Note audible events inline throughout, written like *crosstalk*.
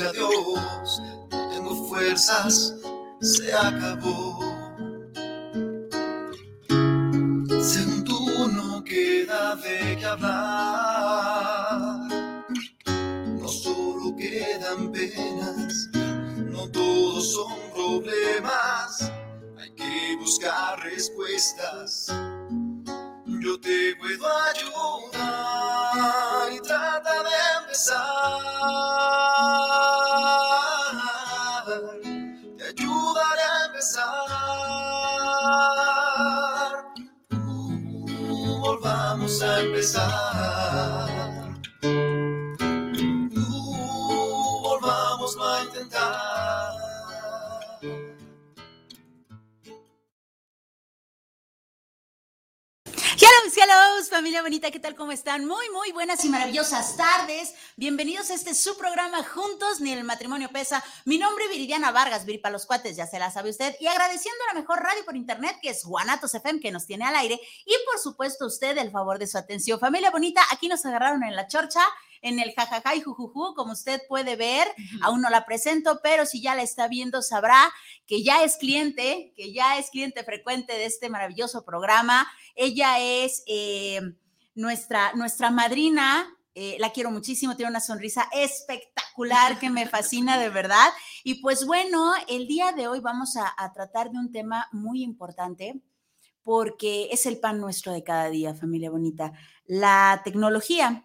Adiós, no tengo fuerzas, se acabó. Según tú no queda de qué hablar, no solo quedan penas, no todos son problemas, hay que buscar respuestas. Yo te puedo ayudar y trata de empezar. Familia bonita, ¿qué tal? ¿Cómo están? Muy, muy buenas y maravillosas tardes. Bienvenidos a este su programa Juntos, ni el matrimonio pesa. Mi nombre es Viridiana Vargas, Viri para los cuates, ya se la sabe usted. Y agradeciendo a la mejor radio por internet, que es Guanatos FM, que nos tiene al aire. Y por supuesto, usted el favor de su atención. Familia bonita, aquí nos agarraron en la chorcha en el jajaja y jujuju, como usted puede ver, aún no la presento, pero si ya la está viendo sabrá que ya es cliente, que ya es cliente frecuente de este maravilloso programa. Ella es eh, nuestra, nuestra madrina eh, la quiero muchísimo, tiene una sonrisa espectacular que me fascina de verdad. Y pues bueno, el día de hoy vamos a, a, tratar de un tema muy importante porque es el pan nuestro de cada día, familia bonita. La tecnología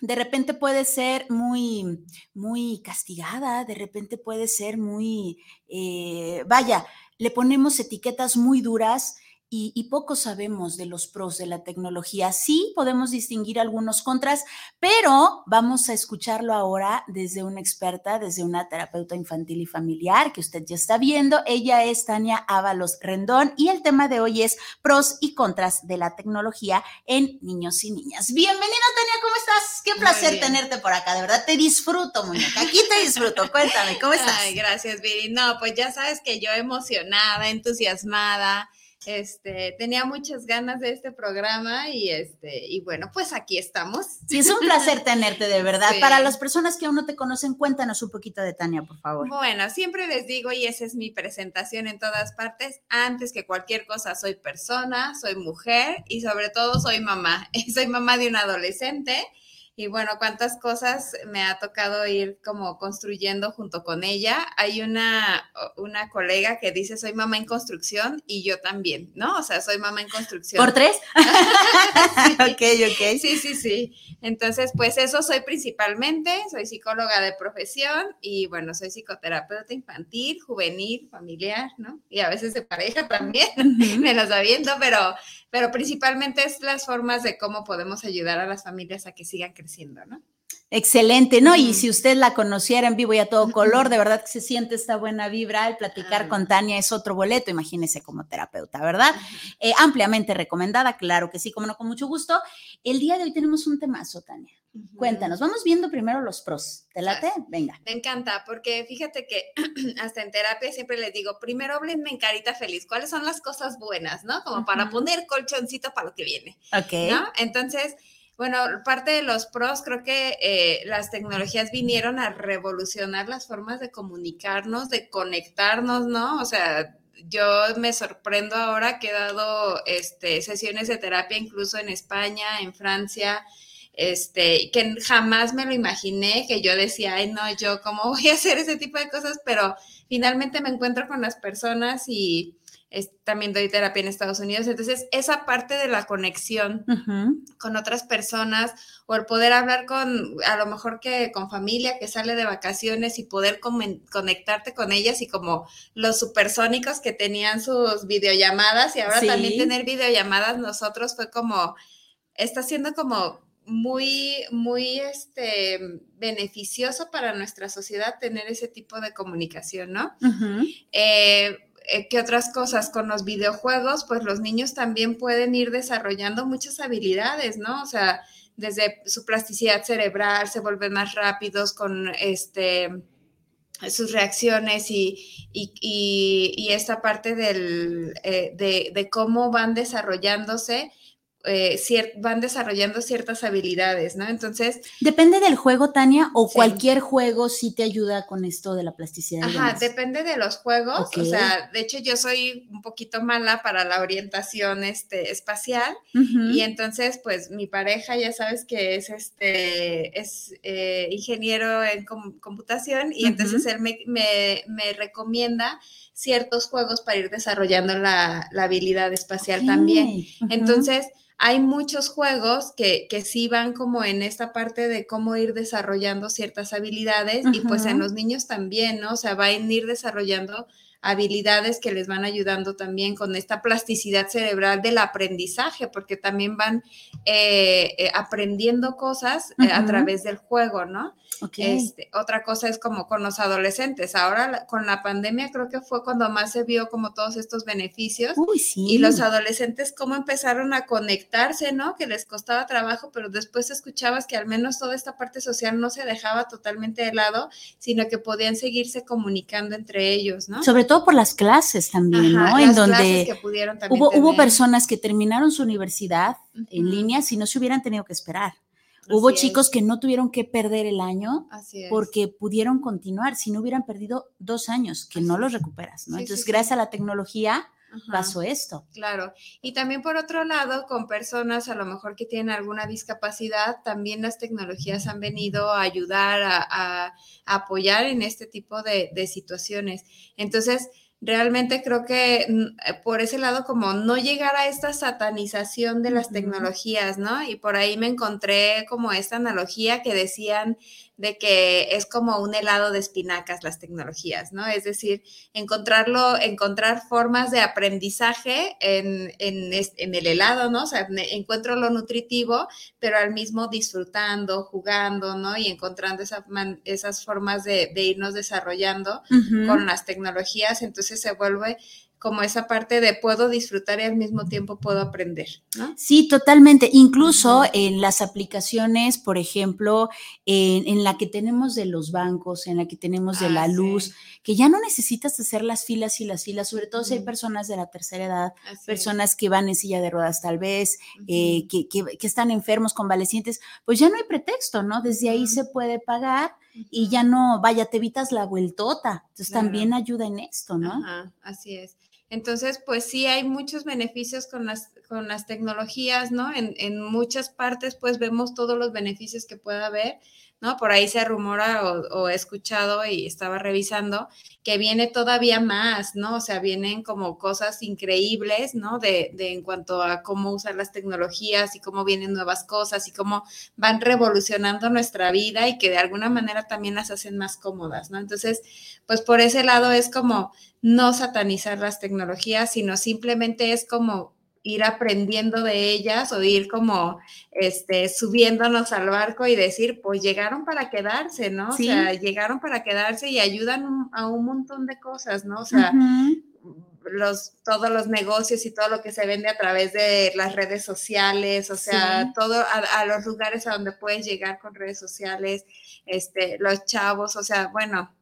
de repente puede ser muy, muy castigada, de repente puede ser muy, eh, vaya, le ponemos etiquetas muy duras y, poco sabemos de los pros de la tecnología. Sí podemos distinguir algunos contras, pero vamos a escucharlo ahora desde una experta, desde una terapeuta infantil y familiar que usted ya está viendo. Ella es Tania Ábalos Rendón y el tema de hoy es pros y contras de la tecnología en niños y niñas. Bienvenida Tania, ¿cómo estás? Qué placer tenerte por acá, de verdad te disfruto, muñeca. Aquí te disfruto. *laughs* Cuéntame, ¿cómo estás? Ay, gracias, Viri. No, pues ya sabes que yo emocionada, entusiasmada este, tenía muchas ganas de este programa y este, y bueno, pues aquí estamos. Sí, es un placer *laughs* tenerte de verdad. Para las personas que aún no te conocen, cuéntanos un poquito de Tania, por favor. Bueno, siempre les digo, y esa es mi presentación en todas partes, antes que cualquier cosa, soy persona, soy mujer y sobre todo soy mamá. *laughs* Soy mamá de un adolescente y bueno, cuántas cosas me ha tocado ir como construyendo junto con ella. Hay una, una colega que dice, soy mamá en construcción y yo también, ¿no? O sea, soy mamá en construcción. ¿Por tres? *laughs* Ok, ok. Sí, sí, sí. Entonces, pues eso soy principalmente, soy psicóloga de profesión y bueno, soy psicoterapeuta infantil, juvenil, familiar, ¿no? Y a veces de pareja también, *laughs* me las aviento, pero pero principalmente es las formas de cómo podemos ayudar a las familias a que sigan creciendo, ¿no? Excelente, ¿no? Y si usted la conociera en vivo y a todo color, de verdad que se siente esta buena vibra. El platicar con Tania es otro boleto, imagínese como terapeuta, ¿verdad? Eh, ampliamente recomendada, claro que sí, como no, con mucho gusto. El día de hoy tenemos un temazo, Tania. Cuéntanos, vamos viendo primero los pros. ¿Te late? Venga. Me encanta, porque fíjate que *clears throat* hasta en terapia siempre les digo, primero háblenme en carita feliz, ¿cuáles son las cosas buenas, no? Como para poner colchoncito para lo que viene. Ok. ¿no? Entonces, bueno, parte de los pros, creo que eh, las tecnologías vinieron a revolucionar las formas de comunicarnos, de conectarnos, ¿no? O sea, yo me sorprendo ahora que he dado este, sesiones de terapia incluso en España, en Francia, este, que jamás me lo imaginé, que yo decía, ay, no, yo cómo voy a hacer ese tipo de cosas, pero finalmente me encuentro con las personas y también doy terapia en Estados Unidos. Entonces, esa parte de la conexión con otras personas o el poder hablar con, a lo mejor que con familia que sale de vacaciones y poder conectarte con ellas y como los supersónicos que tenían sus videollamadas y ahora también tener videollamadas nosotros fue como, está siendo como muy, muy este, beneficioso para nuestra sociedad tener ese tipo de comunicación, ¿no? Eh, ¿Qué otras cosas? Con los videojuegos, pues los niños también pueden ir desarrollando muchas habilidades, ¿no? O sea, desde su plasticidad cerebral, se vuelven más rápidos con este sus reacciones y, y, esta parte del, eh, de, de, cómo van desarrollándose eh, van desarrollando ciertas habilidades, ¿no? Entonces... Depende del juego, Tania, o cualquier juego sí te ayuda con esto de la plasticidad. Ajá, depende de los juegos. O sea, de hecho yo soy un poquito mala para la orientación este, espacial y entonces pues mi pareja ya sabes que es, este, es eh, ingeniero en computación y entonces él me, me, recomienda ciertos juegos para ir desarrollando la, habilidad espacial también. Entonces, hay muchos juegos que, que sí van como en esta parte de cómo ir desarrollando ciertas habilidades y pues en los niños también, ¿no? O sea, van a ir desarrollando habilidades que les van ayudando también con esta plasticidad cerebral del aprendizaje, porque también van eh, eh, aprendiendo cosas eh, a través del juego, ¿no? Este, otra cosa es como con los adolescentes. Ahora con la pandemia creo que fue cuando más se vio como todos estos beneficios. Y los adolescentes cómo empezaron a conectarse, ¿no? Que les costaba trabajo, pero después escuchabas que al menos toda esta parte social no se dejaba totalmente de lado, sino que podían seguirse comunicando entre ellos, ¿no? Sobre todo por las clases también, ¿no? En donde hubo, hubo personas que terminaron su universidad en línea si no se hubieran tenido que esperar. Hubo chicos que no tuvieron que perder el año porque pudieron continuar, si no hubieran perdido dos años, que no los recuperas, ¿no? Entonces, gracias a la tecnología pasó esto. Claro. Y también por otro lado, con personas a lo mejor que tienen alguna discapacidad, también las tecnologías han venido a ayudar, a, apoyar en este tipo de, de situaciones. Entonces, realmente creo que mm, eh, por ese lado como no llegar a esta satanización de las tecnologías, ¿no? Y por ahí me encontré como esta analogía que decían de que es como un helado de espinacas las tecnologías, ¿no? Es decir, encontrarlo, encontrar formas de aprendizaje en, el helado, ¿no? O sea, encuentro lo nutritivo, pero al mismo disfrutando, jugando, ¿no? Y encontrando esas formas de, irnos desarrollando con las tecnologías, entonces se vuelve como esa parte de puedo disfrutar y al mismo tiempo puedo aprender. ¿no? Sí, totalmente. Incluso en las aplicaciones, por ejemplo, en, la que tenemos de los bancos, en la que tenemos de la ah, luz, que ya no necesitas hacer las filas y las filas, sobre todo si hay personas de la tercera edad, personas que van en silla de ruedas tal vez, eh, que, que, están enfermos, convalecientes, pues ya no hay pretexto, ¿no? Desde ahí se puede pagar y ya no, vaya, te evitas la vueltota. Entonces también ayuda en esto, ¿no? Ajá, así es. Entonces, pues sí hay muchos beneficios con las, con las tecnologías, ¿no? En, en muchas partes, pues vemos todos los beneficios que pueda haber ¿no? Por ahí se rumora o, he escuchado y estaba revisando que viene todavía más, ¿no? O sea, vienen como cosas increíbles, ¿no? De, de, en cuanto a cómo usar las tecnologías y cómo vienen nuevas cosas y cómo van revolucionando nuestra vida y que de alguna manera también las hacen más cómodas, ¿no? Entonces, pues por ese lado es como no satanizar las tecnologías, sino simplemente es como ir aprendiendo de ellas o ir como este, subiéndonos al barco y decir, pues llegaron para quedarse, ¿no? O sea, llegaron para quedarse y ayudan a un montón de cosas, ¿no? O sea, los, todos los negocios y todo lo que se vende a través de las redes sociales, o sea, todo a, los lugares a donde puedes llegar con redes sociales, este, los chavos, o sea, bueno,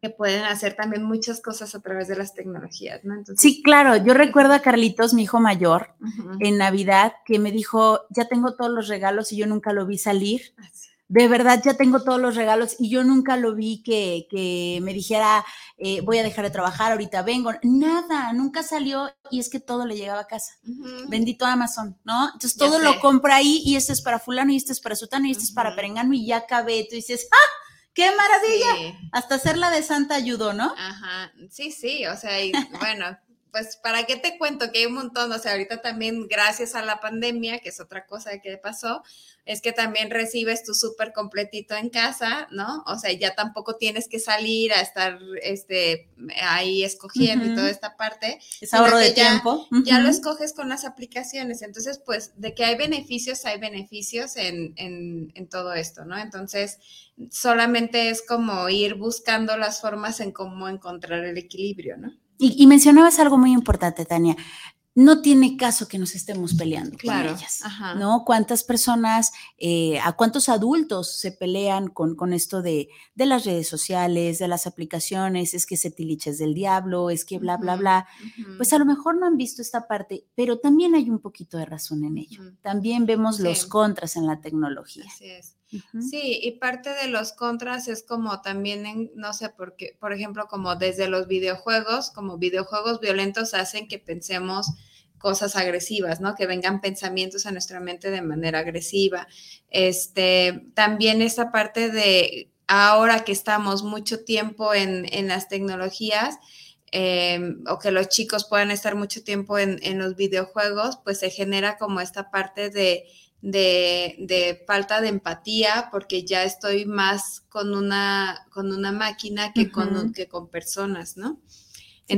que pueden hacer también muchas cosas a través de las tecnologías, ¿no? sí, claro, yo recuerdo a Carlitos, mi hijo mayor, en Navidad, que me dijo, ya tengo todos los regalos y yo nunca lo vi salir. De verdad, ya tengo todos los regalos y yo nunca lo vi que, que me dijera, eh, voy a dejar de trabajar, ahorita vengo. Nada, nunca salió y es que todo le llegaba a casa. Bendito Amazon, ¿no? Entonces todo lo compra ahí y este es para fulano y este es para sutano y este es para perengano y ya acabé. Tú dices, ¡ah! ¡Qué maravilla! Hasta hacerla de santa ayudó, ¿no? Ajá, sí, sí, o sea, y, *laughs* bueno, pues para qué te cuento que hay un montón, o sea, ahorita también gracias a la pandemia, que es otra cosa que pasó, es que también recibes tu súper completito en casa, ¿no? O sea, ya tampoco tienes que salir a estar este, ahí escogiendo y toda esta parte. Es ahorro de tiempo. Ya lo escoges con las aplicaciones. Entonces, pues, de que hay beneficios, hay beneficios en, en, en todo esto, ¿no? Entonces, solamente es como ir buscando las formas en cómo encontrar el equilibrio, ¿no? Y, mencionabas algo muy importante, Tania. No tiene caso que nos estemos peleando con ellas, ¿no? ¿Cuántas personas, eh, a cuántos adultos se pelean con, con esto de, de, las redes sociales, de las aplicaciones, es que se tiliches del diablo, es que bla, bla, bla? Pues a lo mejor no han visto esta parte, pero también hay un poquito de razón en ello. También vemos los contras en la tecnología. Así es. Sí, y parte de los contras es como también, en, no sé, por qué, por ejemplo, como desde los videojuegos, como videojuegos violentos hacen que pensemos cosas agresivas, ¿no? Que vengan pensamientos a nuestra mente de manera agresiva. Este, también esa parte de ahora que estamos mucho tiempo en, las tecnologías, em, o que los chicos puedan estar mucho tiempo en, en los videojuegos, pues se genera como esta parte de de, falta de empatía porque ya estoy más con una, con una máquina que, con, que con personas, ¿no?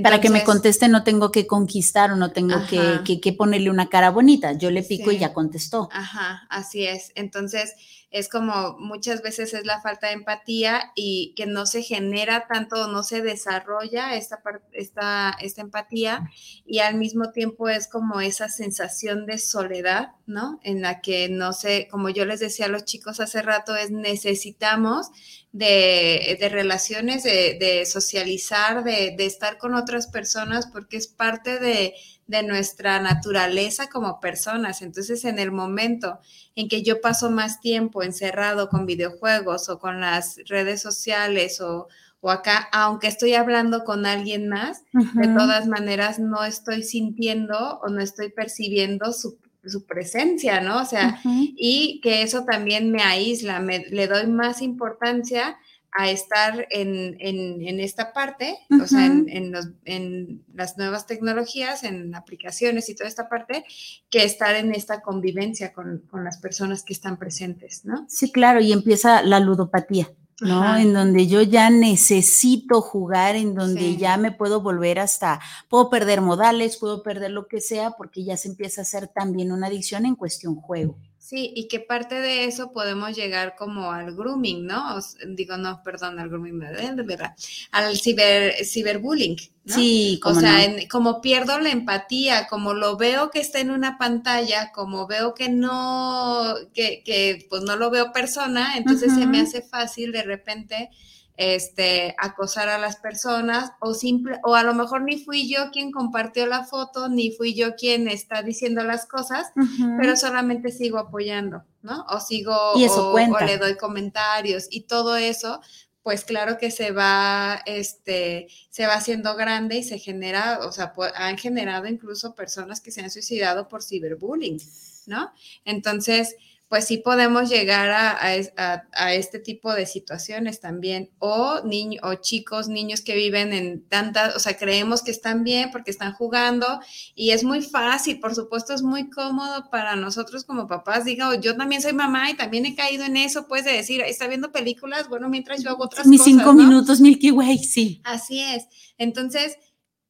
para que me conteste no tengo que conquistar o no tengo que, que, ponerle una cara bonita, yo le pico y ya contestó. Ajá, así es. Entonces, es como muchas veces es la falta de empatía y que no se genera tanto, no se desarrolla esta, esta, esta empatía y al mismo tiempo es como esa sensación de soledad, ¿no? En la que no sé, como yo les decía a los chicos hace rato, es necesitamos de, relaciones, de, socializar, de, de estar con otras personas porque es parte de de nuestra naturaleza como personas. Entonces, en el momento en que yo paso más tiempo encerrado con videojuegos o con las redes sociales o, acá, aunque estoy hablando con alguien más, de todas maneras no estoy sintiendo o no estoy percibiendo su, presencia, ¿no? O sea, y que eso también me aísla, me, le doy más importancia a estar en, esta parte, o sea, en, las nuevas tecnologías, en aplicaciones y toda esta parte, que estar en esta convivencia con, las personas que están presentes, ¿no? Sí, claro, y empieza la ludopatía. ¿no? En donde yo ya necesito jugar, en donde ya me puedo volver hasta, puedo perder modales, puedo perder lo que sea, porque ya se empieza a hacer también una adicción en cuestión juego. Sí, y que parte de eso podemos llegar como al grooming, ¿no? digo, no, perdón, al grooming, de verdad, al ciber, ciberbullying, ¿no? Sí, como O sea, como pierdo la empatía, como lo veo que está en una pantalla, como veo que no, que, que pues no lo veo persona, entonces se me hace fácil de repente este, acosar a las personas o simple, o a lo mejor ni fui yo quien compartió la foto, ni fui yo quien está diciendo las cosas, pero solamente sigo apoyando, ¿no? O sigo, o, le doy comentarios y todo eso, pues claro que se va, este, se va haciendo grande y se genera, o sea, han generado incluso personas que se han suicidado por ciberbullying, ¿no? Entonces, pues sí podemos llegar a, este tipo de situaciones también. O, niños o chicos, niños que viven en tantas, o sea, creemos que están bien porque están jugando y es muy fácil, por supuesto, es muy cómodo para nosotros como papás. Digo, yo también soy mamá y también he caído en eso, pues de decir, está viendo películas, bueno, mientras yo hago otras Mis cosas. Mis cinco minutos, Milky Way, sí. Así es. Entonces,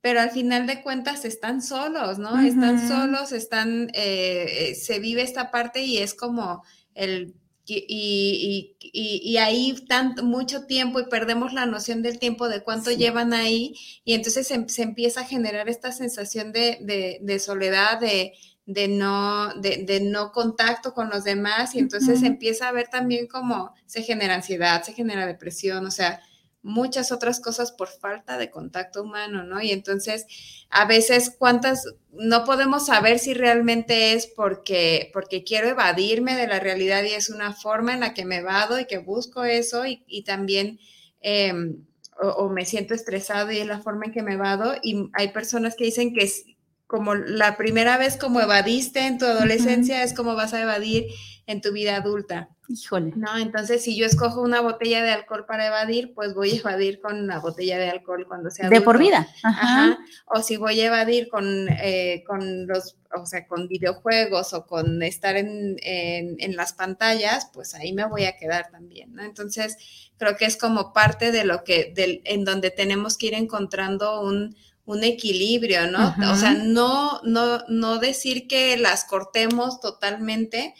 pero al final de cuentas están solos, ¿no? Están solos, están, eh, eh, se vive esta parte y es como el y, y, ahí tanto, mucho tiempo y perdemos la noción del tiempo, de cuánto llevan ahí, y entonces se, empieza a generar esta sensación de, de, soledad, de, de no, de, no contacto con los demás, y entonces se empieza a ver también cómo se genera ansiedad, se genera depresión, o sea, muchas otras cosas por falta de contacto humano, ¿no? Y entonces, a veces, ¿cuántas? No podemos saber si realmente es porque, porque quiero evadirme de la realidad y es una forma en la que me evado y que busco eso y, también... Em, o, me siento estresado y es la forma en que me evado. Y hay personas que dicen que es como la primera vez como evadiste en tu adolescencia es como vas a evadir en tu vida adulta. Híjole. No, entonces si yo escojo una botella de alcohol para evadir, pues voy a evadir con una botella de alcohol cuando sea De por vida. Ajá. O si voy a evadir con, eh, con los, o sea, con videojuegos o con estar en, en, las pantallas, pues ahí me voy a quedar también, ¿no? Entonces, creo que es como parte de lo que, del, en donde tenemos que ir encontrando un, un equilibrio, ¿no? O sea, no, no, no decir que las cortemos totalmente,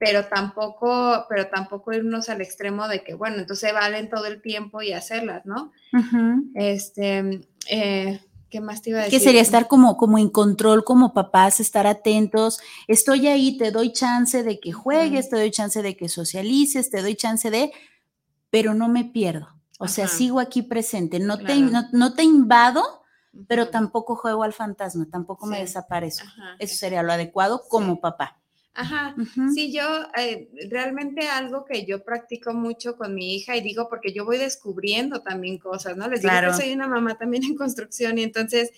pero tampoco, pero tampoco irnos al extremo de que, bueno, entonces valen todo el tiempo y hacerlas, ¿no? Este, eh, ¿qué más te iba a decir? Que sería estar como, como en control, como papás, estar atentos. Estoy ahí, te doy chance de que juegues, te doy chance de que socialices, te doy chance de, pero no me pierdo. O sea, sigo aquí presente, no, te, no, te invado, pero tampoco juego al fantasma, tampoco me desaparezco. Eso sería lo adecuado como papá. Ajá, sí, yo eh, realmente algo que yo practico mucho con mi hija y digo porque yo voy descubriendo también cosas, ¿no? Les digo que soy una mamá también en construcción y entonces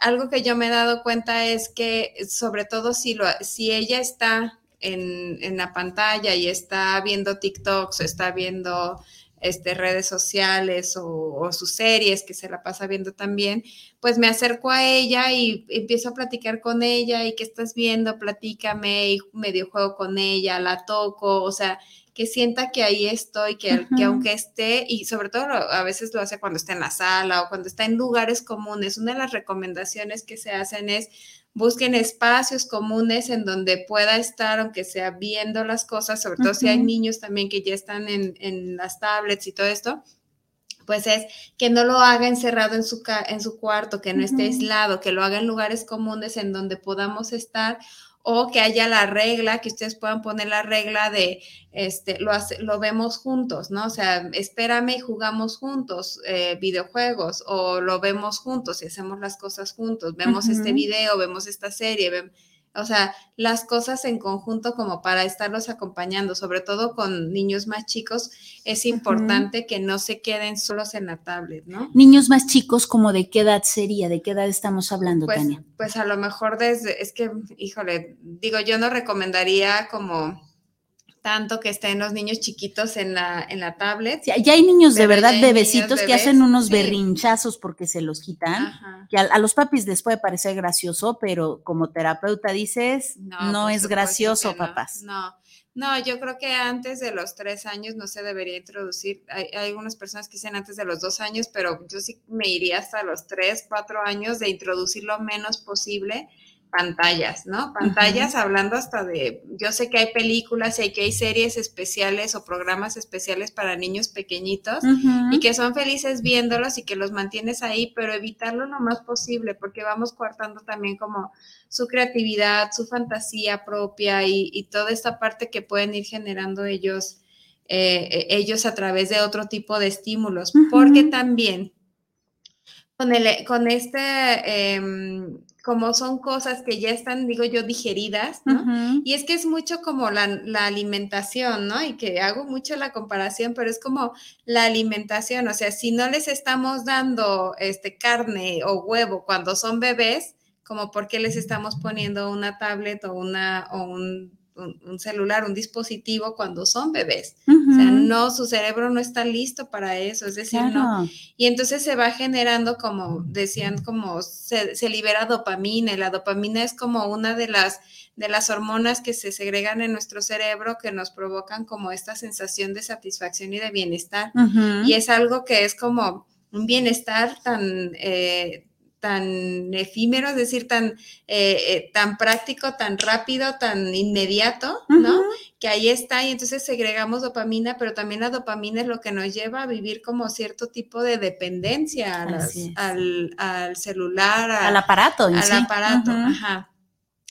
algo que yo me he dado cuenta es que sobre todo si, lo, si ella está en, en la pantalla y está viendo TikToks o está viendo este, redes sociales o, sus series que se la pasa viendo también, pues me acerco a ella y empiezo a platicar con ella y qué estás viendo, platícame y medio juego con ella, la toco, o sea, que sienta que ahí estoy, que, que aunque esté, y sobre todo a veces lo hace cuando está en la sala o cuando está en lugares comunes, una de las recomendaciones que se hacen es busquen espacios comunes en donde pueda estar, aunque sea viendo las cosas, sobre todo si hay niños también que ya están en, las tablets y todo esto, pues es que no lo haga encerrado en su, en su cuarto, que no esté aislado, que lo haga en lugares comunes en donde podamos estar o que haya la regla, que ustedes puedan poner la regla de, este, lo, lo vemos juntos, ¿no? O sea, espérame y jugamos juntos eh, videojuegos o lo vemos juntos y hacemos las cosas juntos, vemos este video, vemos esta serie, o sea, las cosas en conjunto como para estarlos acompañando, sobre todo con niños más chicos, es importante que no se queden solos en la tablet, ¿no? Niños más chicos, como de qué edad sería? ¿De qué edad estamos hablando, pues, Tania? Pues a lo mejor desde, es que, híjole, digo, yo no recomendaría como tanto que estén los niños chiquitos en la, en la tablet. ya hay niños de verdad, bebecitos, que hacen unos berrinchazos porque se los quitan, que a, los papis les puede parecer gracioso, pero como terapeuta dices, no, es gracioso, papás. No, no, yo creo que antes de los tres años no se debería introducir. Hay, hay, algunas personas que dicen antes de los dos años, pero yo sí me iría hasta los tres, cuatro años de introducir lo menos posible pantallas, ¿no? Pantallas hablando hasta de, yo sé que hay películas y que hay series especiales o programas especiales para niños pequeñitos y que son felices viéndolos y que los mantienes ahí, pero evitarlo lo más posible porque vamos coartando también como su creatividad, su fantasía propia y, toda esta parte que pueden ir generando ellos, eh, ellos a través de otro tipo de estímulos, porque también con, el, con este... Em, como son cosas que ya están, digo yo, digeridas, ¿no? Y es que es mucho como la, alimentación, ¿no? Y que hago mucho la comparación, pero es como la alimentación, o sea, si no les estamos dando este, carne o huevo cuando son bebés, como por qué les estamos poniendo una tablet o, una, o un un, celular, un dispositivo cuando son bebés. O sea, no, su cerebro no está listo para eso, es decir, no. Y entonces se va generando, como decían, como se, libera dopamina, y la dopamina es como una de las, de las hormonas que se segregan en nuestro cerebro que nos provocan como esta sensación de satisfacción y de bienestar. Y es algo que es como un bienestar tan... Eh, tan efímero, es decir, tan, eh, eh, tan práctico, tan rápido, tan inmediato, ¿no? Que ahí está y entonces segregamos dopamina, pero también la dopamina es lo que nos lleva a vivir como cierto tipo de dependencia al, al, celular, al aparato. al aparato, ajá.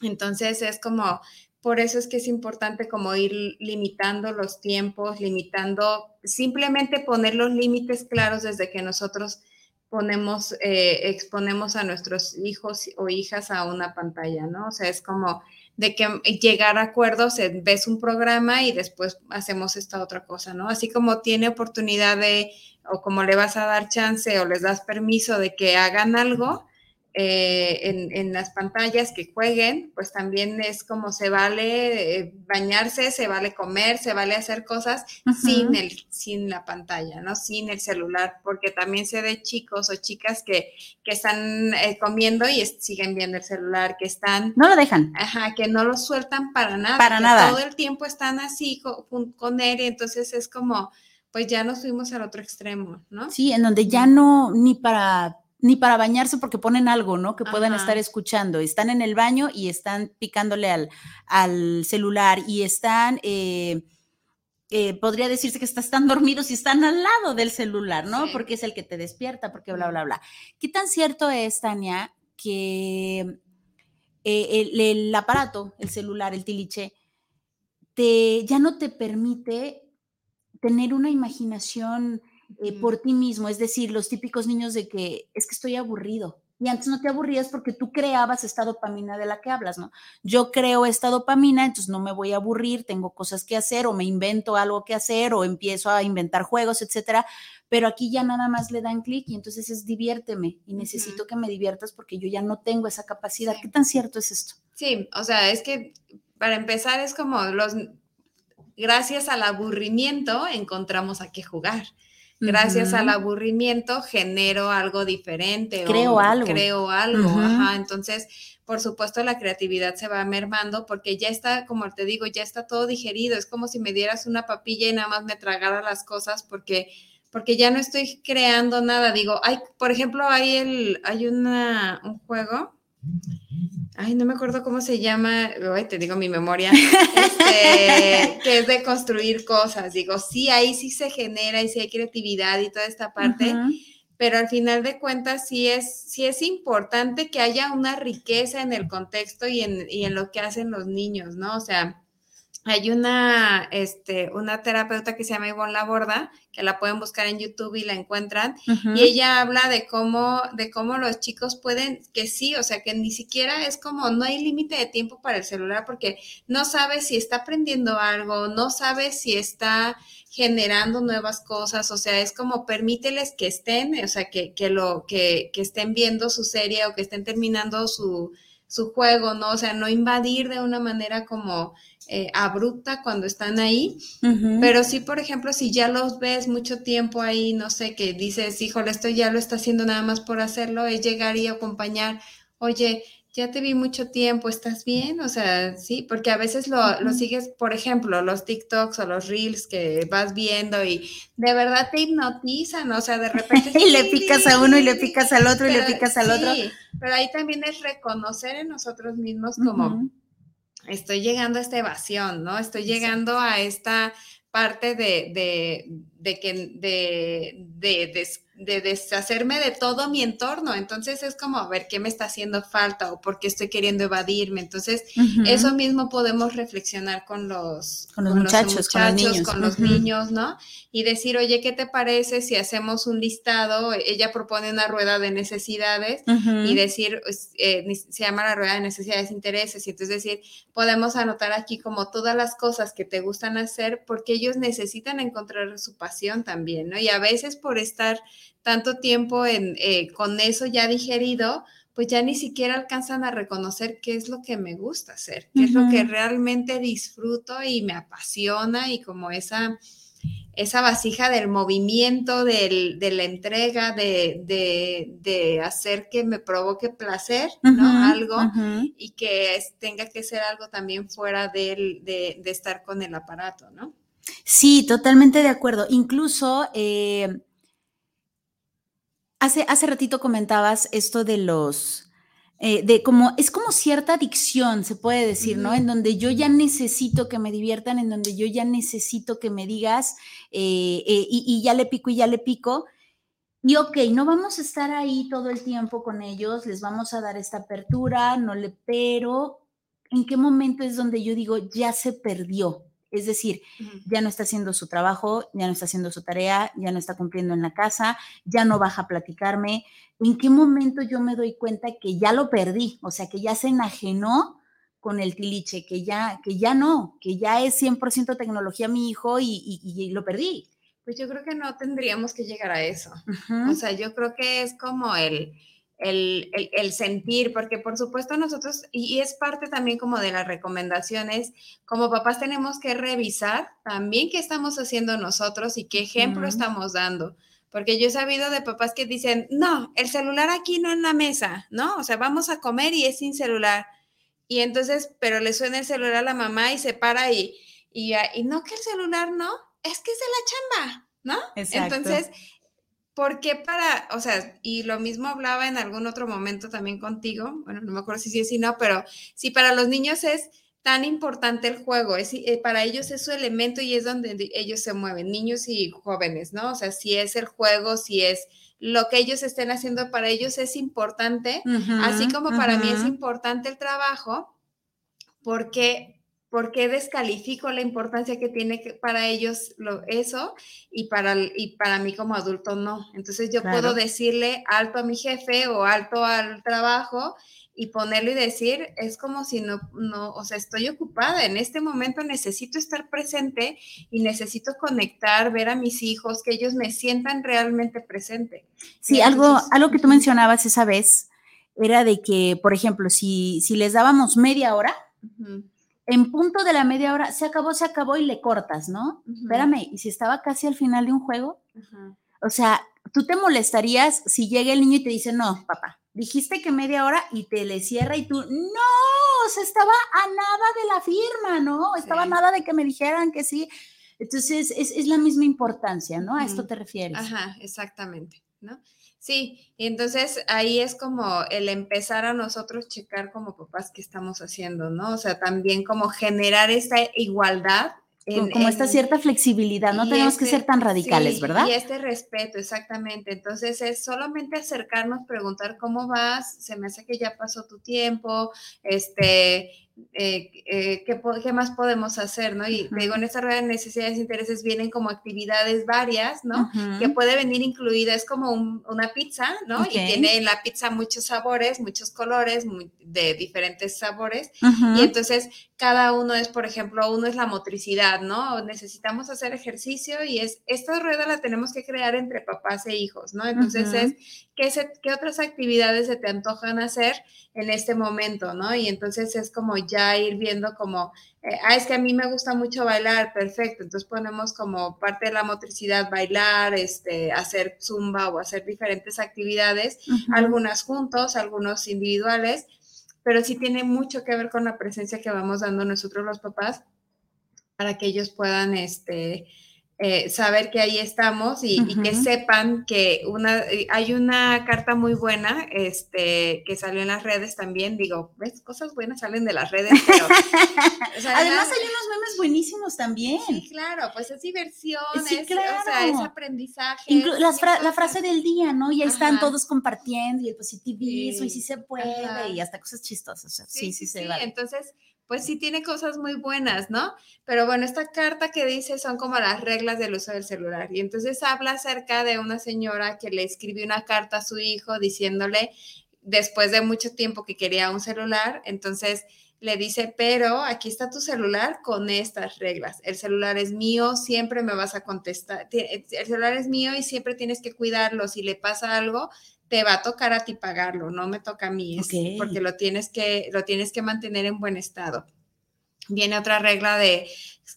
Entonces es como, por eso es que es importante como ir limitando los tiempos, limitando, simplemente poner los límites claros desde que nosotros ponemos, eh, exponemos a nuestros hijos o hijas a una pantalla, ¿no? O sea, es como de que llegar a acuerdos, ves un programa y después hacemos esta otra cosa, ¿no? Así como tiene oportunidad de, o como le vas a dar chance o les das permiso de que hagan algo, eh, en, las pantallas que jueguen, pues también es como se vale eh, bañarse, se vale comer, se vale hacer cosas sin, el, sin la pantalla, ¿no? Sin el celular, porque también se ve chicos o chicas que, que están eh, comiendo y siguen viendo el celular, que están... No lo dejan. Ajá, que no lo sueltan para nada. Para nada. Todo el tiempo están así con, con él y entonces es como pues ya nos fuimos al otro extremo, ¿no? Sí, en donde ya no, ni para ni para bañarse porque ponen algo, ¿no? Que puedan estar escuchando. Están en el baño y están picándole al, al celular y están, eh, eh, podría decirse que están dormidos y están al lado del celular, ¿no? Porque es el que te despierta, porque bla, bla, bla. ¿Qué tan cierto es, Tania, que eh, el, aparato, el celular, el tiliche, te, ya no te permite tener una imaginación eh, por ti mismo, es decir, los típicos niños de que es que estoy aburrido. Y antes no te aburrías porque tú creabas esta dopamina de la que hablas, ¿no? Yo creo esta dopamina, entonces no me voy a aburrir, tengo cosas que hacer o me invento algo que hacer o empiezo a inventar juegos, etcétera. Pero aquí ya nada más le dan clic y entonces es diviérteme y necesito que me diviertas porque yo ya no tengo esa capacidad. ¿Qué tan cierto es esto? Sí, o sea, es que para empezar es como los, gracias al aburrimiento encontramos a qué jugar gracias al aburrimiento genero algo diferente. Creo algo. Creo algo, ajá. Entonces, por supuesto, la creatividad se va mermando porque ya está, como te digo, ya está todo digerido. Es como si me dieras una papilla y nada más me tragara las cosas porque porque ya no estoy creando nada. Digo, hay, por ejemplo, hay el, hay una, un juego ay, no me acuerdo cómo se llama, ay, te digo mi memoria, este, *laughs* que es de construir cosas. Digo, sí, ahí sí se genera y sí hay creatividad y toda esta parte, pero al final de cuentas sí es, sí es importante que haya una riqueza en el contexto y en, y en lo que hacen los niños, ¿no? O sea, hay una, este, una terapeuta que se llama Ivonne Laborda, que la pueden buscar en YouTube y la encuentran, y ella habla de cómo, de cómo los chicos pueden, que sí, o sea, que ni siquiera es como, no hay límite de tiempo para el celular, porque no sabes si está aprendiendo algo, no sabes si está generando nuevas cosas, o sea, es como permíteles que estén, o sea, que, que lo, que, que estén viendo su serie o que estén terminando su, su juego, ¿no? O sea, no invadir de una manera como eh, abrupta cuando están ahí, pero sí, por ejemplo, si ya los ves mucho tiempo ahí, no sé, que dices, híjole, esto ya lo está haciendo nada más por hacerlo, es llegar y acompañar, oye, ya te vi mucho tiempo, ¿estás bien? O sea, sí, porque a veces lo, sigues, por ejemplo, los TikToks o los Reels que vas viendo y de verdad te hipnotizan, o sea, de *laughs* repente... y le picas a uno y le picas al otro y le picas al otro. Pero ahí también es reconocer en nosotros mismos como estoy llegando a esta evasión, ¿no? Estoy llegando a esta parte de, de, de que, de, de, de deshacerme de todo mi entorno. Entonces es como, a ver, ¿qué me está haciendo falta o por qué estoy queriendo evadirme? Entonces, eso mismo podemos reflexionar con los, con los muchachos, con los niños, con los niños ¿no? Y decir, oye, ¿qué te parece si hacemos un listado? Ella propone una rueda de necesidades y decir, pues, eh, se llama la rueda de necesidades e intereses, y entonces decir, podemos anotar aquí como todas las cosas que te gustan hacer porque ellos necesitan encontrar su pasión también, ¿no? Y a veces por estar tanto tiempo en, eh, con eso ya digerido, pues ya ni siquiera alcanzan a reconocer qué es lo que me gusta hacer, qué es lo que realmente disfruto y me apasiona y como esa, esa vasija del movimiento, de la entrega, de, hacer que me provoque placer, ¿no? Algo y que tenga que ser algo también fuera de, de, estar con el aparato, ¿no? Sí, totalmente de acuerdo. Incluso... Eh, Hace, hace ratito comentabas esto de los, eh, de como, es como cierta adicción, se puede decir, ¿no? En donde yo ya necesito que me diviertan, en donde yo ya necesito que me digas eh, eh, y, y, ya le pico y ya le pico. Y ok, no vamos a estar ahí todo el tiempo con ellos, les vamos a dar esta apertura, no le, pero ¿en qué momento es donde yo digo, ya se perdió? Es decir, ya no está haciendo su trabajo, ya no está haciendo su tarea, ya no está cumpliendo en la casa, ya no baja a platicarme. ¿En qué momento yo me doy cuenta que ya lo perdí? O sea, que ya se enajenó con el tiliche, que ya, que ya no, que ya es 100% tecnología mi hijo y, lo perdí. Pues yo creo que no tendríamos que llegar a eso. O sea, yo creo que es como el, el, el, sentir, porque por supuesto nosotros, y, es parte también como de las recomendaciones, como papás tenemos que revisar también qué estamos haciendo nosotros y qué ejemplo estamos dando. Porque yo he sabido de papás que dicen, no, el celular aquí no en la mesa, ¿no? O sea, vamos a comer y es sin celular. Y entonces, pero le suena el celular a la mamá y se para y, y, y no que el celular no, es que es de la chamba, ¿no? Exacto. Entonces, ¿por qué para, o sea, y lo mismo hablaba en algún otro momento también contigo, bueno, no me acuerdo si sí o si no, pero si para los niños es tan importante el juego, es, eh, para ellos es su elemento y es donde ellos se mueven, niños y jóvenes, ¿no? O sea, si es el juego, si es lo que ellos estén haciendo para ellos es importante, así como para mí es importante el trabajo, porque ¿por qué descalifico la importancia que tiene para ellos lo, eso y para, y para mí como adulto no? Entonces yo puedo decirle alto a mi jefe o alto al trabajo y ponerlo y decir, es como si no, no, o sea, estoy ocupada, en este momento necesito estar presente y necesito conectar, ver a mis hijos, que ellos me sientan realmente presente. Sí, algo, algo que tú mencionabas esa vez era de que, por ejemplo, si, si les dábamos media hora, en punto de la media hora, se acabó, se acabó y le cortas, ¿no? Espérame, ¿y si estaba casi al final de un juego? O sea, tú te molestarías si llega el niño y te dice, no, papá, dijiste que media hora y te le cierra y tú, no, o sea, estaba a nada de la firma, ¿no? Estaba a nada de que me dijeran que sí. Entonces, es, es la misma importancia, ¿no? A esto te refieres. Ajá, exactamente, ¿no? Sí, y entonces ahí es como el empezar a nosotros checar como papás qué estamos haciendo, ¿no? O sea, también como generar esta igualdad. como esta cierta flexibilidad, no tenemos que este ser tan radicales, ¿verdad? Y este respeto, exactamente. Entonces es solamente acercarnos, preguntar cómo vas, se me hace que ya pasó tu tiempo, este, eh, eh, ¿qué, más podemos hacer, ¿no? Y digo, en esta rueda de necesidades e intereses vienen como actividades varias, ¿no? Que puede venir incluida, es como una pizza, ¿no? Y tiene en la pizza muchos sabores, muchos colores, de diferentes sabores. Y entonces cada uno es, por ejemplo, uno es la motricidad, ¿no? Necesitamos hacer ejercicio y es, esta rueda la tenemos que crear entre papás e hijos, ¿no? Entonces es, ¿qué, ¿qué otras actividades se te antojan hacer en este momento, ¿no? Y entonces es como ya ir viendo como, eh, ah, es que a mí me gusta mucho bailar, perfecto, entonces ponemos como parte de la motricidad bailar, este, hacer zumba o hacer diferentes actividades, algunas juntos, algunos individuales, pero sí tiene mucho que ver con la presencia que vamos dando nosotros los papás para que ellos puedan, este, eh, saber que ahí estamos y, que sepan que una, eh, hay una carta muy buena este, que salió en las redes también. Digo, ¿ves? Cosas buenas salen de las redes. Pero, *laughs* Además hay unos memes buenísimos también. Sí, claro, pues es diversión, es, es aprendizaje. la frase del día, ¿no? Y ahí están todos compartiendo y el positivismo y sí se puede y hasta cosas chistosas. sí, sí, sí, Entonces, pues sí tiene cosas muy buenas, ¿no? Pero bueno, esta carta que dice son como las reglas del uso del celular. Y entonces habla acerca de una señora que le escribió una carta a su hijo diciéndole, después de mucho tiempo que quería un celular, entonces le dice, pero aquí está tu celular con estas reglas. El celular es mío, siempre me vas a contestar. El celular es mío y siempre tienes que cuidarlo. Si le pasa algo, te va a tocar a ti pagarlo, no me toca a mí, porque lo tienes, que, lo tienes que mantener en buen estado. Viene otra regla de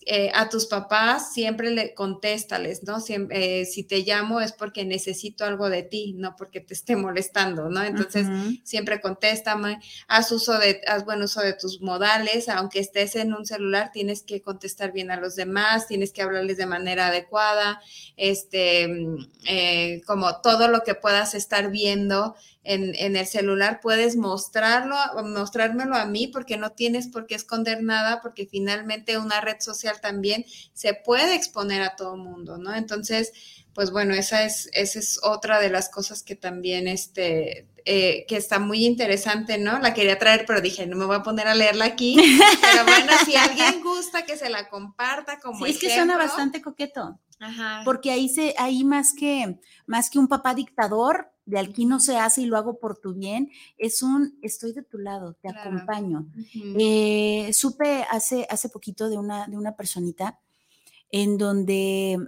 eh, a tus papás siempre le contéstales, ¿no? Eh, si te llamo es porque necesito algo de ti, no porque te esté molestando, ¿no? Entonces, siempre contéstame, haz uso de, haz buen uso de tus modales, aunque estés en un celular, tienes que contestar bien a los demás, tienes que hablarles de manera adecuada, este, mm, eh, como todo lo que puedas estar viendo en, el celular, puedes mostrarlo, mostrármelo a mí porque no tienes por qué esconder nada, porque finalmente una red social también se puede exponer a todo mundo, ¿no? Entonces, pues bueno, esa es, esa es otra de las cosas que también, este, eh, que está muy interesante, ¿no? La quería traer, pero dije, no me voy a poner a leerla aquí. *laughs* Pero bueno, si alguien gusta que se la comparta como sí, es que suena bastante coqueto. Ajá. Porque ahí se, ahí más que, más que un papá dictador, de aquí no se hace y lo hago por tu bien, es un estoy de tu lado, te acompaño. Eh, supe hace, hace poquito de una, de una personita en donde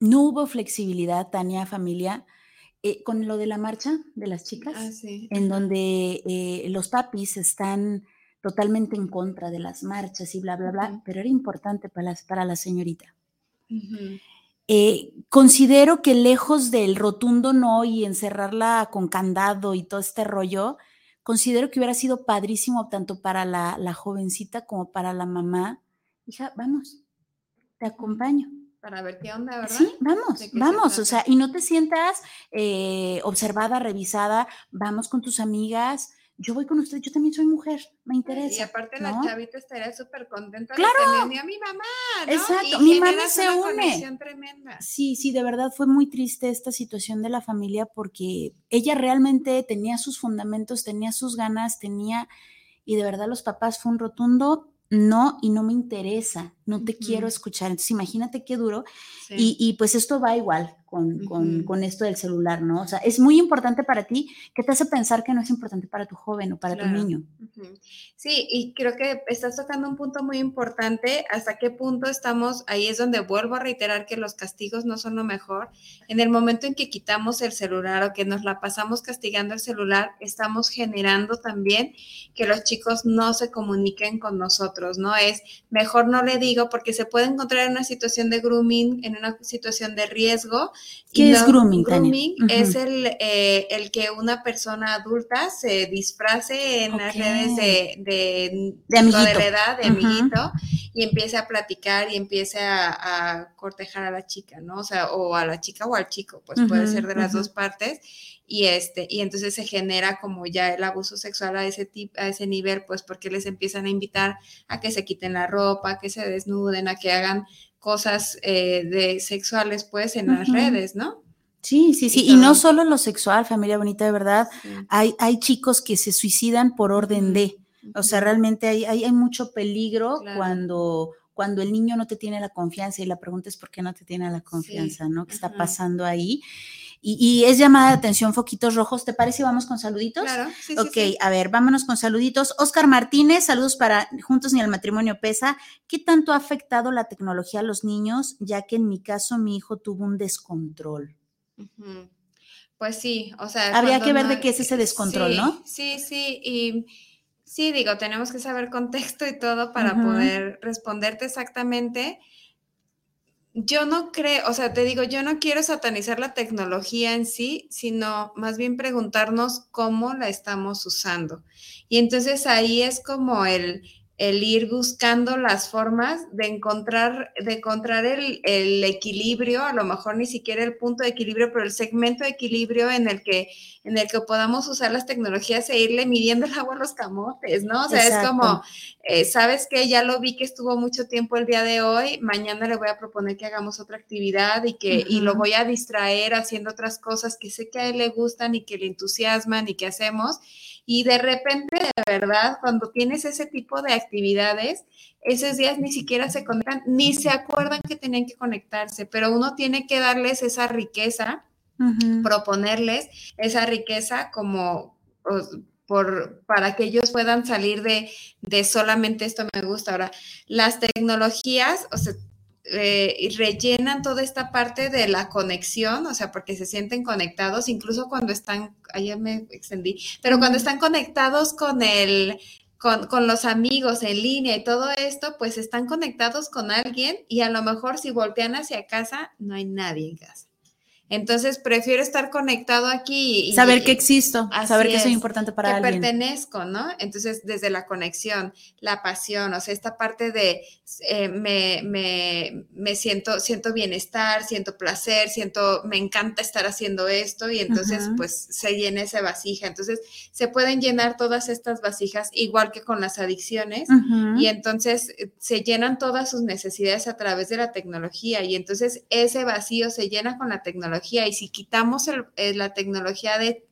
no hubo flexibilidad, Tania, familia, eh, con lo de la marcha de las chicas, ah, en donde eh, los papis están totalmente en contra de las marchas y bla, bla, bla, pero era importante para, para la señorita. Eh, considero que lejos del rotundo no y encerrarla con candado y todo este rollo, considero que hubiera sido padrísimo tanto para la, jovencita como para la mamá. Hija, vamos, te acompaño. Para ver qué onda, ¿verdad? Sí, vamos, vamos, o sea, y no te sientas eh, observada, revisada, vamos con tus amigas, yo voy con usted, yo también soy mujer, me interesa. Y aparte la chavita estaría súper contenta claro. de tener a mi mamá, ¿no? Exacto, mi mamá se une. Tremenda. Sí, sí, de verdad fue muy triste esta situación de la familia porque ella realmente tenía sus fundamentos, tenía sus ganas, tenía, y de verdad los papás fue un rotundo no y no me interesa, no te quiero escuchar. Entonces imagínate qué duro. Y, y, pues esto va igual, con, esto del celular, ¿no? O sea, es muy importante para ti que te hace pensar que no es importante para tu joven o para tu niño. Sí, y creo que estás tocando un punto muy importante, hasta qué punto estamos, ahí es donde vuelvo a reiterar que los castigos no son lo mejor. En el momento en que quitamos el celular o que nos la pasamos castigando el celular, estamos generando también que los chicos no se comuniquen con nosotros, ¿no? Es mejor no le digo porque se puede encontrar en una situación de grooming, en una situación de riesgo ¿Qué es grooming? Grooming es el, eh, el, que una persona adulta se disfrace en las redes de, de, de, de edad, de amiguito, y empiece a platicar y empiece a, cortejar a la chica, ¿no? O sea, o a la chica o al chico, pues puede ser de las dos partes. Y, este, y entonces se genera como ya el abuso sexual a ese, a ese nivel, pues porque les empiezan a invitar a que se quiten la ropa, a que se desnuden, a que hagan cosas eh, de sexuales pues en las redes, ¿no? Sí, sí, sí. Y, no solo lo sexual, familia bonita, de verdad. Hay, hay chicos que se suicidan por orden de. O sea, realmente hay, hay, hay mucho peligro cuando, cuando el niño no te tiene la confianza y la pregunta es por qué no te tiene la confianza, ¿no? ¿Qué está pasando ahí? Y, es llamada de atención foquitos rojos. ¿Te parece? Vamos con saluditos. Claro, sí, Ok, a ver, vámonos con saluditos. Oscar Martínez, saludos para Juntos ni el matrimonio pesa. ¿Qué tanto ha afectado la tecnología a los niños? Ya que en mi caso mi hijo tuvo un descontrol. Pues sí, o sea. Habría que ver de qué es ese descontrol, ¿no? Sí, sí, y sí, digo, tenemos que saber contexto y todo para poder responderte exactamente yo no creo, o sea, te digo, yo no quiero satanizar la tecnología en sí, sino más bien preguntarnos cómo la estamos usando. Y entonces ahí es como el, el ir buscando las formas de encontrar, de encontrar el, el, equilibrio, a lo mejor ni siquiera el punto de equilibrio, pero el segmento de equilibrio en el que, en el que podamos usar las tecnologías e irle midiendo el agua a los camotes, ¿no? O sea, es como, eh, ¿sabes qué? Ya lo vi que estuvo mucho tiempo el día de hoy, mañana le voy a proponer que hagamos otra actividad y que, y lo voy a distraer haciendo otras cosas que sé que a él le gustan y que le entusiasman y que hacemos y de repente, de verdad, cuando tienes ese tipo de actividades, esos días ni siquiera se conectan, ni se acuerdan que tenían que conectarse, pero uno tiene que darles esa riqueza, proponerles esa riqueza como por, para que ellos puedan salir de, de solamente esto me gusta. Ahora, las tecnologías, o sea, eh, rellenan toda esta parte de la conexión, o sea, porque se sienten conectados, incluso cuando están, ayer me extendí, pero cuando están conectados con el, con, con, los amigos en línea y todo esto, pues están conectados con alguien y a lo mejor si voltean hacia casa, no hay nadie en casa. Entonces prefiero estar conectado aquí. Y, saber que existo, saber que soy importante para que pertenezco, ¿no? Entonces, desde la conexión, la pasión, o sea, esta parte de eh, me, me, me, siento, siento bienestar, siento placer, siento, me encanta estar haciendo esto y entonces pues se llena esa vasija. Entonces, se pueden llenar todas estas vasijas igual que con las adicciones y entonces eh, se llenan todas sus necesidades a través de la tecnología y entonces ese vacío se llena con la tecnología y si quitamos eh, la tecnología de,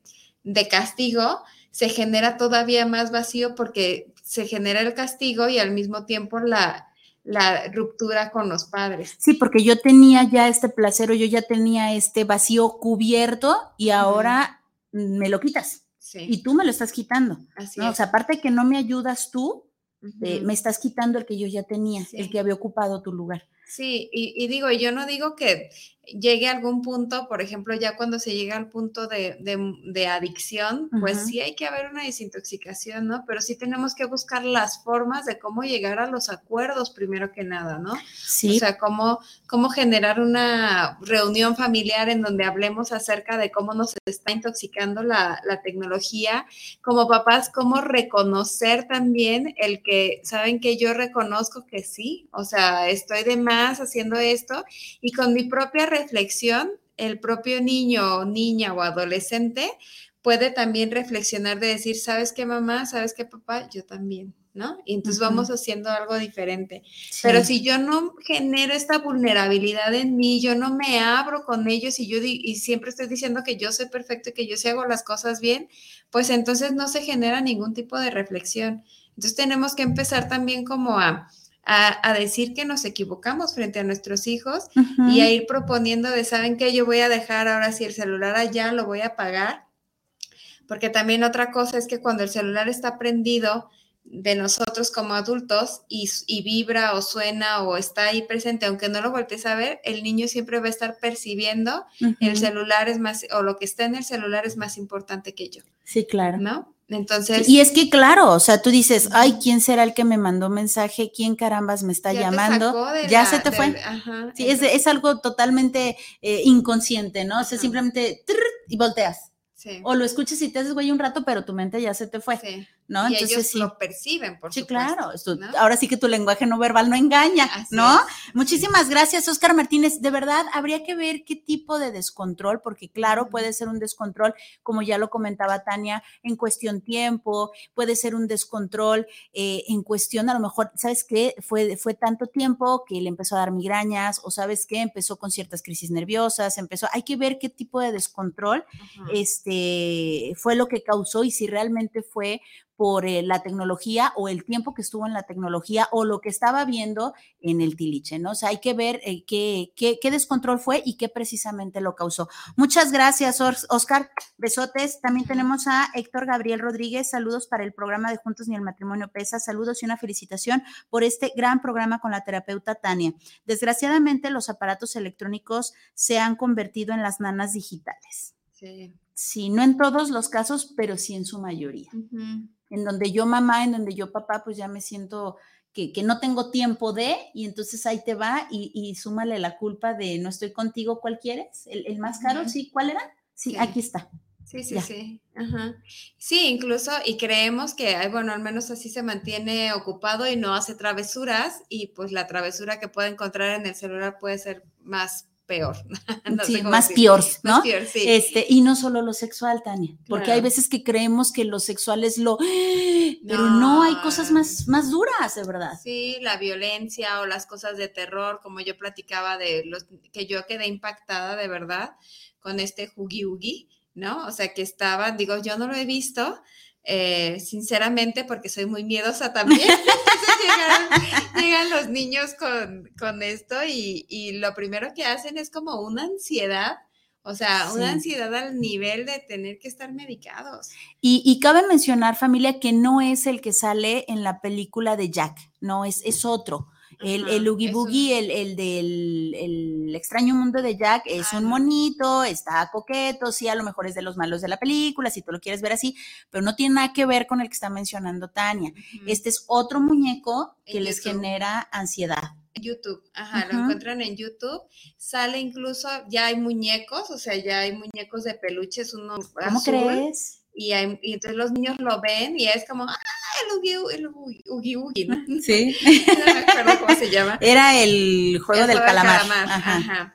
castigo, se genera todavía más vacío porque se genera el castigo y al mismo tiempo la, la ruptura con los padres. Sí, porque yo tenía ya este placer o yo ya tenía este vacío cubierto y ahora me lo quitas. Y tú me lo estás quitando. Así O sea, aparte de que no me ayudas tú, eh, me estás quitando el que yo ya tenía, el que había ocupado tu lugar. Sí, y, y, digo, yo no digo que llegue a algún punto, por ejemplo, ya cuando se llega al punto de, de, adicción, pues sí hay que haber una desintoxicación, ¿no? Pero sí tenemos que buscar las formas de cómo llegar a los acuerdos primero que nada, ¿no? Sí. O sea, cómo, cómo generar una reunión familiar en donde hablemos acerca de cómo nos está intoxicando la, la tecnología. Como papás, cómo reconocer también el que, ¿saben que yo reconozco que sí? O sea, estoy de más haciendo esto y con mi propia reflexión, el propio niño o niña o adolescente puede también reflexionar de decir, ¿sabes qué mamá? ¿Sabes qué papá? Yo también. ¿no? Y entonces vamos haciendo algo diferente. Pero si yo no genero esta vulnerabilidad en mí, yo no me abro con ellos y yo y siempre estoy diciendo que yo soy perfecto y que yo sí hago las cosas bien, pues entonces no se genera ningún tipo de reflexión. Entonces tenemos que empezar también como a, a, decir que nos equivocamos frente a nuestros hijos y a ir proponiendo de, ¿saben qué? Yo voy a dejar ahora si el celular allá, lo voy a apagar. Porque también otra cosa es que cuando el celular está prendido de nosotros como adultos y, vibra o suena o está ahí presente, aunque no lo voltees a ver, el niño siempre va a estar percibiendo el celular es más, o lo que está en el celular es más importante que yo. Sí, claro. ¿No? Entonces. Y es que, claro, o sea, tú dices, ay, ¿quién será el que me mandó mensaje? ¿Quién carambas me está llamando? ya se te fue. sí, es, es, algo totalmente eh, inconsciente, ¿no? O sea, simplemente y volteas. O lo escuchas y te haces güey un rato, pero tu mente ya se te fue. Sí. ¿No? Y Entonces, ellos sí. lo perciben, por sí, claro. Ahora sí que tu lenguaje no verbal no engaña, ¿no? Muchísimas gracias, Oscar Martínez. De verdad, habría que ver qué tipo de descontrol, porque claro, puede ser un descontrol, como ya lo comentaba Tania, en cuestión tiempo, puede ser un descontrol eh, en cuestión, a lo mejor, ¿sabes qué? Fue, fue tanto tiempo que le empezó a dar migrañas, o ¿sabes qué? Empezó con ciertas crisis nerviosas, empezó, hay que ver qué tipo de descontrol este, fue lo que causó y si realmente fue por eh, la tecnología o el tiempo que estuvo en la tecnología o lo que estaba viendo en el tiliche, ¿no? O sea, hay que ver eh, qué, qué, descontrol fue y qué precisamente lo causó. Muchas gracias, Oscar. Besotes. También tenemos a Héctor Gabriel Rodríguez. Saludos para el programa de Juntos ni el Matrimonio Pesa. Saludos y una felicitación por este gran programa con la terapeuta Tania. Desgraciadamente, los aparatos electrónicos se han convertido en las nanas digitales. Sí. Sí, no en todos los casos, pero sí en su mayoría en donde yo mamá, en donde yo papá, pues ya me siento que, no tengo tiempo de, y entonces ahí te va y, súmale la culpa de no estoy contigo, ¿cuál quieres? ¿El, más caro? Sí, ¿cuál era? Sí, aquí está. Sí, sí, sí. Ajá. Sí, incluso, y creemos que, bueno, al menos así se mantiene ocupado y no hace travesuras, y pues la travesura que puede encontrar en el celular puede ser más peor. *laughs* sí, más peor, ¿no? Más peor, sí. Este, y no solo lo sexual, Tania, porque hay veces que creemos que lo sexual es lo, *gasps* pero no, hay cosas más, más duras, de verdad. Sí, la violencia o las cosas de terror, como yo platicaba de los que yo quedé impactada de verdad con este Hugi Hugi, ¿no? O sea, que estaba, digo, yo no lo he visto, eh, sinceramente, porque soy muy miedosa también. *laughs* llegan, los niños con, esto y, lo primero que hacen es como una ansiedad. O sea, una ansiedad al nivel de tener que estar medicados. Y, cabe mencionar, familia, que no es el que sale en la película de Jack, no, es, es otro. El, el Oogie Boogie, el, el del el extraño mundo de Jack, es un monito, está coqueto, sí, a lo mejor es de los malos de la película, si tú lo quieres ver así, pero no tiene nada que ver con el que está mencionando Tania. Este es otro muñeco que les genera ansiedad. YouTube, ajá, lo encuentran en YouTube. Sale incluso, ya hay muñecos, o sea, ya hay muñecos de peluches, uno ¿Cómo crees? Y, entonces los niños lo ven y es como, ah, el Ugi, el Ugi, Ugi, ¿no? *laughs* Sí. *laughs* no me acuerdo cómo se llama. Era el juego del calamar. Ajá.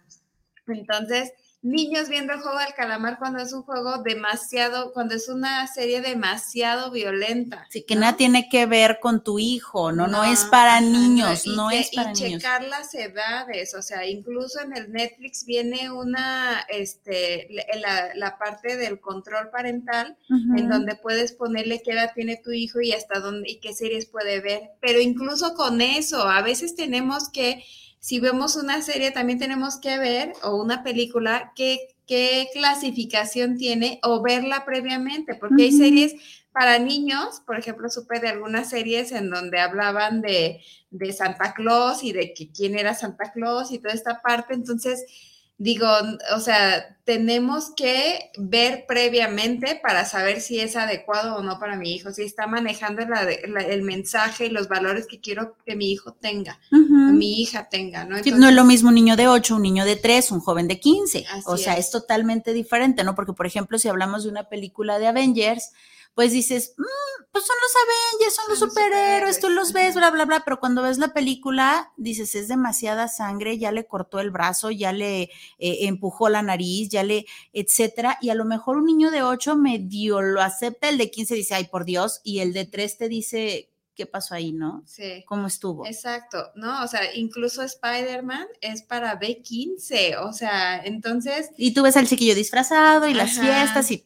Entonces, niños viendo el juego del calamar cuando es un juego demasiado, cuando es una serie demasiado violenta. Sí, que nada tiene que ver con tu hijo, no, no, es para niños, no, es para y checar las edades, o sea, incluso en el Netflix viene una, este, la, la parte del control parental, en donde puedes ponerle qué edad tiene tu hijo y hasta dónde y qué series puede ver, pero incluso con eso, a veces tenemos que si vemos una serie, también tenemos que ver, o una película, qué, qué clasificación tiene o verla previamente, porque hay series para niños, por ejemplo, supe de algunas series en donde hablaban de, de Santa Claus y de que quién era Santa Claus y toda esta parte, entonces digo, o sea, tenemos que ver previamente para saber si es adecuado o no para mi hijo, si está manejando el mensaje y los valores que quiero que mi hijo tenga, mi hija tenga, ¿no? no es lo mismo un niño de 8, un niño de 3, un joven de 15, o sea, es. es totalmente diferente, ¿no? Porque, por ejemplo, si hablamos de una película de Avengers, pues dices, mm, pues son los Avengers, son, los superhéroes, tú los ves, bla, bla, bla, pero cuando ves la película, dices, es demasiada sangre, ya le cortó el brazo, ya le eh, empujó la nariz, ya le, etcétera, y a lo mejor un niño de 8 medio lo acepta, el de 15 dice, ay, por Dios, y el de 3 te dice, qué pasó ahí, ¿no? Sí. ¿Cómo estuvo? Exacto, ¿no? O sea, incluso Spider-Man es para B15, o sea, entonces... Y tú ves al chiquillo disfrazado y las fiestas y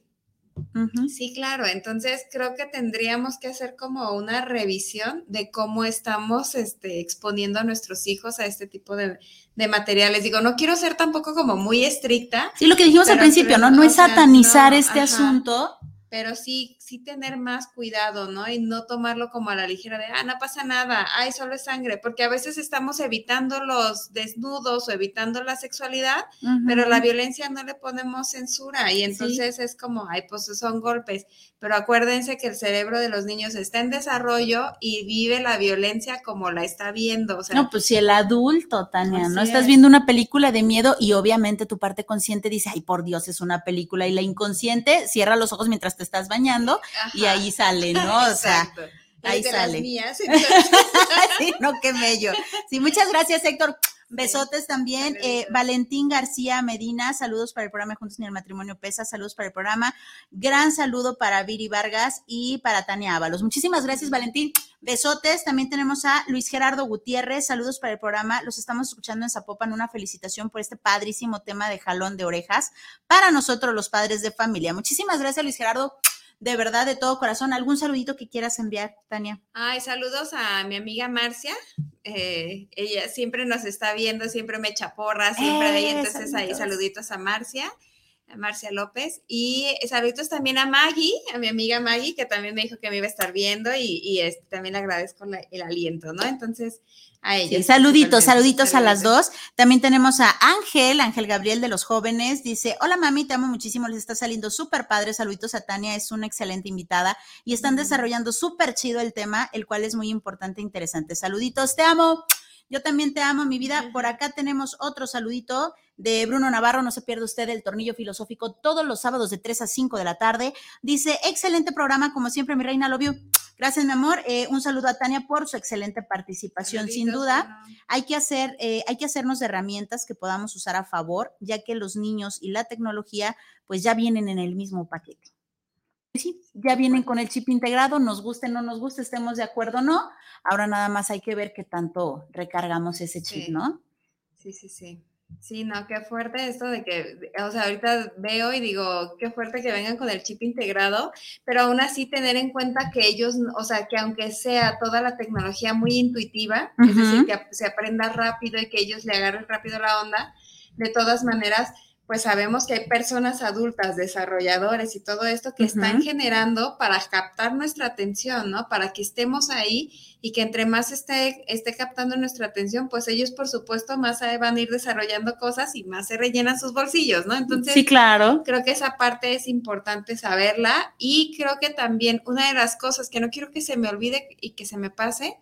Sí, claro. Entonces creo que tendríamos que hacer como una revisión de cómo estamos este, exponiendo a nuestros hijos a este tipo de, materiales. Digo, no quiero ser tampoco como muy estricta. Sí, lo que dijimos al principio, ¿no? No es satanizar este asunto. Pero sí, sí tener más cuidado, ¿no? Y no tomarlo como a la ligera de, ah, no pasa nada, ay, solo es sangre, porque a veces estamos evitando los desnudos o evitando la sexualidad, pero la violencia no le ponemos censura y entonces es como, ay, pues son golpes, pero acuérdense que el cerebro de los niños está en desarrollo y vive la violencia como la está viendo. O sea, no, pues si el adulto, Tania, ¿no? Estás viendo una película de miedo y obviamente tu parte consciente dice, ay, por Dios, es una película y la inconsciente cierra los ojos mientras te estás bañando y ahí sale, ¿no? O sea, ahí sale. *laughs* sí, no, qué mello. Sí, muchas gracias, Héctor. Besotes también. Eh, Valentín García Medina, saludos para el programa Juntos ni el Matrimonio Pesa, saludos para el programa. Gran saludo para Viri Vargas y para Tania Ábalos. Muchísimas gracias, Valentín. Besotes. También tenemos a Luis Gerardo Gutiérrez, saludos para el programa. Los estamos escuchando en Zapopan. Una felicitación por este padrísimo tema de jalón de orejas para nosotros, los padres de familia. Muchísimas gracias, Luis Gerardo de verdad, de todo corazón. ¿Algún saludito que quieras enviar, Tania? Ay, saludos a mi amiga Marcia. Eh, ella siempre nos está viendo, siempre me echa porra, siempre ella. Eh, entonces ahí saluditos a Marcia. A Marcia López y saluditos también a Maggie, a mi amiga Maggie, que también me dijo que me iba a estar viendo y, este, también le agradezco el aliento, ¿no? Entonces, a ella. saluditos, saluditos a las dos. También tenemos a Ángel, Ángel Gabriel de los jóvenes. Dice, hola mami, te amo muchísimo, les está saliendo súper padre. Saluditos a Tania, es una excelente invitada y están desarrollando súper chido el tema, el cual es muy importante e interesante. Saluditos, te amo. Yo también te amo, mi vida. Por acá tenemos otro saludito de Bruno Navarro. No se pierda usted el tornillo filosófico todos los sábados de 3 a 5 de la tarde. Dice, excelente programa, como siempre, mi reina, lo vio. Gracias, mi amor. Eh, un saludo a Tania por su excelente participación. Sin duda, hay que hacer, eh, hay que hacernos herramientas que podamos usar a favor, ya que los niños y la tecnología, pues ya vienen en el mismo paquete. Sí, ya vienen con el chip integrado, nos guste, no nos guste, estemos de acuerdo o no. Ahora nada más hay que ver qué tanto recargamos ese chip, ¿no? Sí, sí, sí. Sí, no, qué fuerte esto de que, o sea, ahorita veo y digo, qué fuerte que vengan con el chip integrado, pero aún así tener en cuenta que ellos, o sea, que aunque sea toda la tecnología muy intuitiva, es decir, que se aprenda rápido y que ellos le agarren rápido la onda, de todas maneras, pues sabemos que hay personas adultas, desarrolladores y todo esto que están generando para captar nuestra atención, ¿no? Para que estemos ahí y que entre más esté, esté captando nuestra atención, pues ellos por supuesto más van a ir desarrollando cosas y más se rellenan sus bolsillos, ¿no? Entonces, sí, claro. Creo que esa parte es importante saberla y creo que también una de las cosas que no quiero que se me olvide y que se me pase,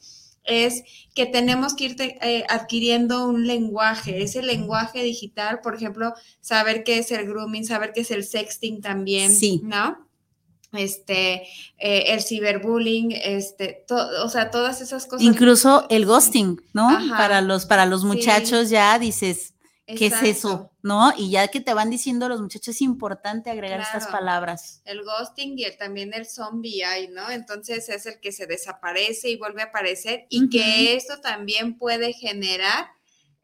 es que tenemos que ir eh, adquiriendo un lenguaje, ese lenguaje digital, por ejemplo, saber qué es el grooming, saber qué es el sexting también, sí. ¿no? Este, eh, el ciberbullying, este, o sea, todas esas cosas. Incluso el ghosting, ¿no? Para los, para los muchachos ya dices, ¿Qué es eso? ¿No? Y ya que te van diciendo los muchachos, es importante agregar estas palabras. El ghosting y también el zombie hay, ¿no? Entonces es el que se desaparece y vuelve a aparecer y que esto también puede generar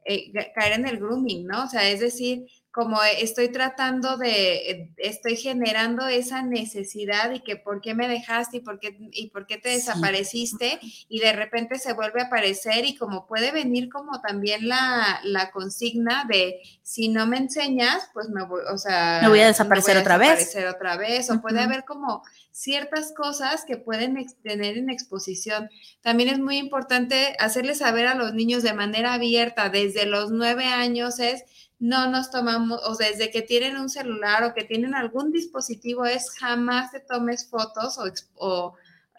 eh, caer en el grooming, ¿no? O sea, es decir, como estoy tratando de, estoy generando esa necesidad y que por qué me dejaste y por qué, y por qué te desapareciste y de repente se vuelve a aparecer y como puede venir como también la, la consigna de si no me enseñas, pues me voy, o sea, me voy a desaparecer, otra, vez. otra vez. O puede haber como ciertas cosas que pueden tener en exposición. También es muy importante hacerles saber a los niños de manera abierta desde los nueve años es no nos tomamos, o desde que tienen un celular o que tienen algún dispositivo, es jamás te tomes fotos o, o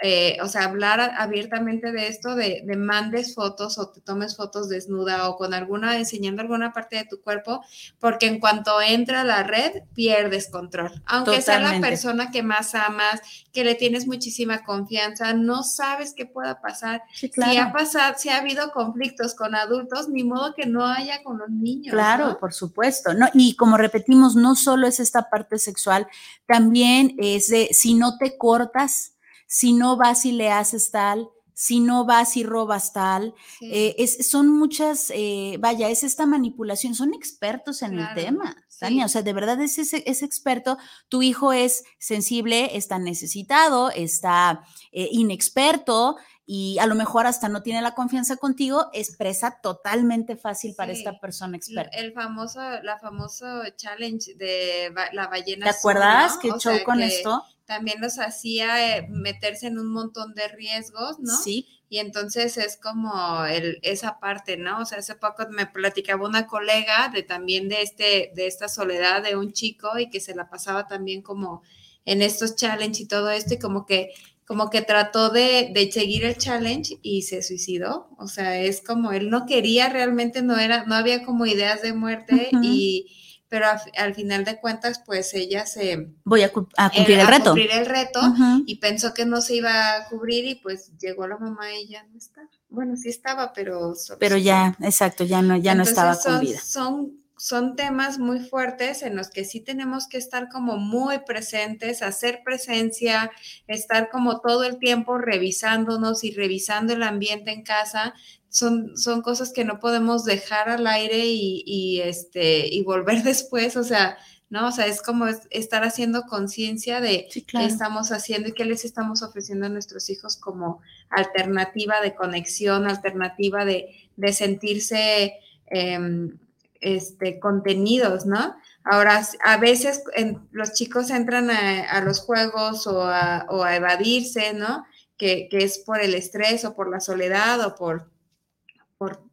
eh, o sea, hablar abiertamente de esto, de, de, mandes fotos o te tomes fotos desnuda o con alguna, enseñando alguna parte de tu cuerpo, porque en cuanto entra a la red, pierdes control. Aunque sea la persona que más amas, que le tienes muchísima confianza, no sabes qué pueda pasar. Si ha pasado, si ha habido conflictos con adultos, ni modo que no haya con los niños. Claro, por supuesto. No, y como repetimos, no solo es esta parte sexual, también es de si no te cortas, si no vas y le haces tal, si no vas y robas tal. Eh, son muchas, eh, vaya, es esta manipulación, son expertos en el tema. Tania, o sea, de verdad es, ese, experto, tu hijo es sensible, está necesitado, está eh, inexperto y a lo mejor hasta no tiene la confianza contigo, es presa totalmente fácil para esta persona experta. El famoso, la famoso challenge de la ballena. ¿Te acuerdas que show con esto? también los hacía eh, meterse en un montón de riesgos, ¿no? Sí. Y entonces es como el, esa parte, ¿no? O sea, hace poco me platicaba una colega de también de este, de esta soledad de un chico y que se la pasaba también como en estos challenges y todo esto y como que como que trató de, de, seguir el challenge y se suicidó. O sea, es como él no quería realmente, no era, no había como ideas de muerte y pero al final de cuentas, pues ella se... Voy a, cumplir el reto. cumplir el reto y pensó que no se iba a cubrir y pues llegó la mamá y ya no está. Bueno, sí estaba, pero... Pero ya, exacto, ya no, ya no estaba con vida. Son, son temas muy fuertes en los que sí tenemos que estar como muy presentes, hacer presencia, estar como todo el tiempo revisándonos y revisando el ambiente en casa son, son cosas que no podemos dejar al aire y, este, y volver *laughs* después, o sea, ¿no? O sea, es como estar haciendo conciencia de qué estamos haciendo y qué les estamos ofreciendo a nuestros hijos como alternativa de conexión, alternativa de, sentirse em, este, contenidos, ¿no? Ahora, a veces los chicos entran a, los juegos o a, o a evadirse, ¿no? Que, que, es por el estrés o por la soledad o por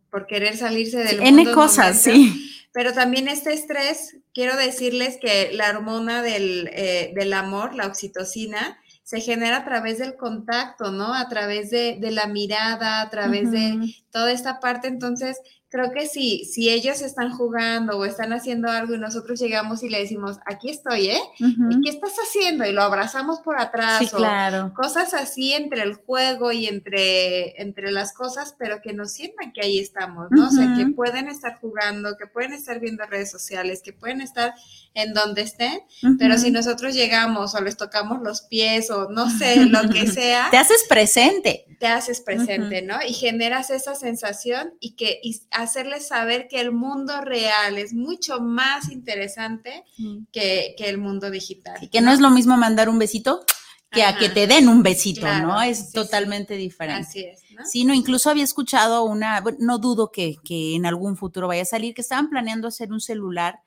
por, querer salirse del sí, N cosas, sí. Pero también este estrés, quiero decirles que la hormona del, eh, del amor, la oxitocina, se genera a través del contacto, ¿no? A través de, la mirada, a través de toda esta parte. Entonces, creo que si, si ellos están jugando o están haciendo algo y nosotros llegamos y le decimos, aquí estoy, ¿eh? ¿Y qué estás haciendo? Y lo abrazamos por atrás. Sí, claro. cosas así entre el juego y entre, entre las cosas, pero que nos sientan que ahí estamos, ¿no? O sea, que pueden estar jugando, que pueden estar viendo redes sociales, que pueden estar en donde estén, pero si nosotros llegamos o les tocamos los pies o no *laughs* sé, lo que sea. Te haces presente. Te haces presente, ¿no? Y generas esa sensación y que hacerles saber que el mundo real es mucho más interesante que, el mundo digital. Y que ¿no? es lo mismo mandar un besito que a que te den un besito, ¿no? Es totalmente diferente. Así es. ¿no? Sí, no, incluso había escuchado una, no dudo que, que en algún futuro vaya a salir, que estaban planeando hacer un celular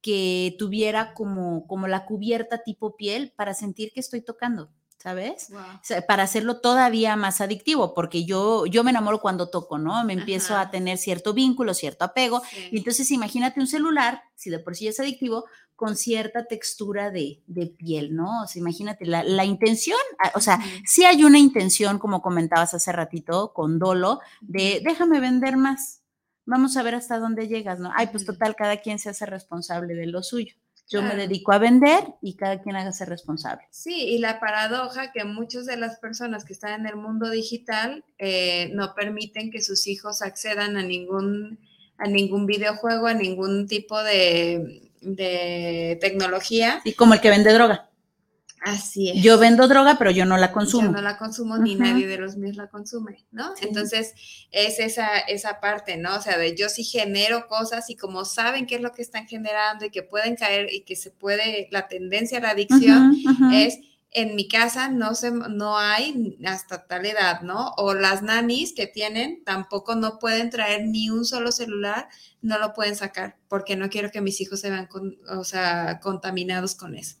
que tuviera como, como la cubierta tipo piel para sentir que estoy tocando. ¿Sabes? para hacerlo todavía más adictivo, porque yo, yo me enamoro cuando toco, ¿no? Me empiezo a tener cierto vínculo, cierto apego. Y entonces imagínate un celular, si de por sí es adictivo, con cierta textura de, piel, ¿no? O sea, imagínate la, intención, ah, o sea, sí hay una intención, como comentabas hace ratito, con dolo, de déjame vender más, vamos a ver hasta dónde llegas, ¿no? Ay, pues total, cada quien se hace responsable de lo suyo. Yo me dedico a vender y cada quien hágase responsable. Sí, y la paradoja que muchas de las personas que están en el mundo digital eh, no permiten que sus hijos accedan a ningún, a ningún videojuego, a ningún tipo de, de tecnología. Y como el que vende droga. Así es. Yo vendo droga, pero yo no la consumo. Yo no la consumo ni nadie de los míos la consume, ¿no? Entonces, es esa, esa parte, ¿no? O sea, de yo sí genero cosas y como saben qué es lo que están generando y que pueden caer y que se puede, la tendencia a la adicción es en mi casa no se, no hay hasta tal edad, ¿no? O las nanis que tienen tampoco no pueden traer ni un solo celular, no lo pueden sacar porque no quiero que mis hijos se vean o sea, contaminados con eso.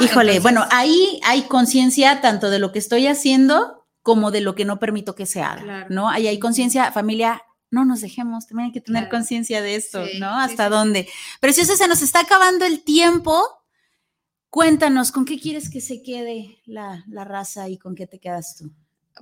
Híjole, bueno, ahí hay conciencia tanto de lo que estoy haciendo como de lo que no permito que se haga, ¿no? Ahí hay conciencia, familia, no nos dejemos, también hay que tener conciencia de esto, ¿no? ¿Hasta dónde? Pero si eso se nos está acabando el tiempo, cuéntanos, ¿con qué quieres que se quede la, la raza y con qué te quedas tú?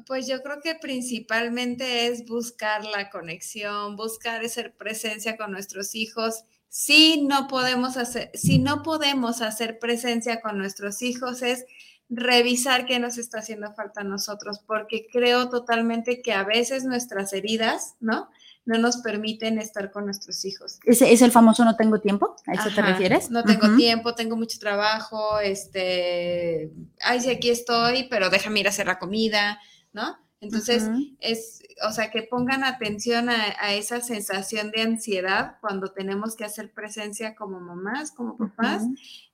Pues yo creo que principalmente es buscar la conexión, buscar esa presencia con nuestros hijos si no podemos hacer, si no podemos hacer presencia con nuestros hijos es revisar qué nos está haciendo falta a nosotros, porque creo totalmente que a veces nuestras heridas, ¿no? No nos permiten estar con nuestros hijos. ¿Es, es el famoso no tengo tiempo? ¿A eso te refieres? No tengo tiempo, tengo mucho trabajo, este, ay, sí, aquí estoy, pero déjame ir a hacer la comida, ¿no? Entonces, es, o sea, que pongan atención a, esa sensación de ansiedad cuando tenemos que hacer presencia como mamás, como papás,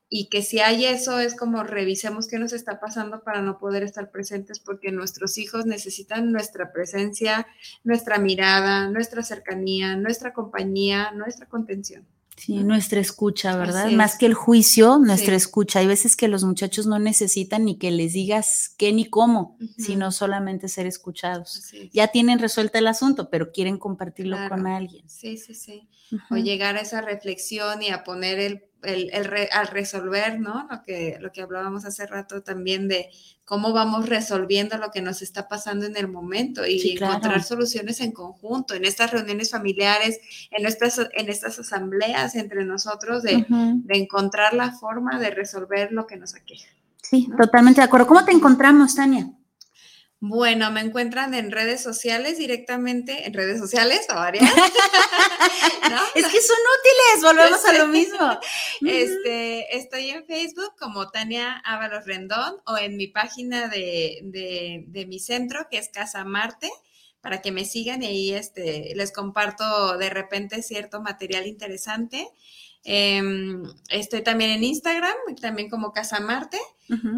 y que si hay eso es como revisemos qué nos está pasando para no poder estar presentes porque nuestros hijos necesitan nuestra presencia, nuestra mirada, nuestra cercanía, nuestra compañía, nuestra contención. Sí, nuestra escucha, ¿verdad? Más que el juicio, nuestra escucha. Hay veces que los muchachos no necesitan ni que les digas qué ni cómo, sino solamente ser escuchados. Ya tienen resuelto el asunto, pero quieren compartirlo con alguien. Sí, sí, sí. O llegar a esa reflexión y a poner el el, al resolver, ¿no? Lo que, lo que hablábamos hace rato también de cómo vamos resolviendo lo que nos está pasando en el momento y encontrar soluciones en conjunto, en estas reuniones familiares, en, nuestras, en estas asambleas entre nosotros, de, encontrar la forma de resolver lo que nos aqueja. Sí, totalmente de acuerdo. ¿Cómo te encontramos, Tania? Bueno, me encuentran en redes sociales directamente, en redes sociales o varias. *laughs* Es que son útiles, volvemos a lo mismo. *laughs* Este, estoy en Facebook como Tania Ábalos Rendón o en mi página de, de, mi centro que es Casa Marte para que me sigan y ahí este, les comparto de repente cierto material interesante. Em, estoy también en Instagram, también como Casa Marte.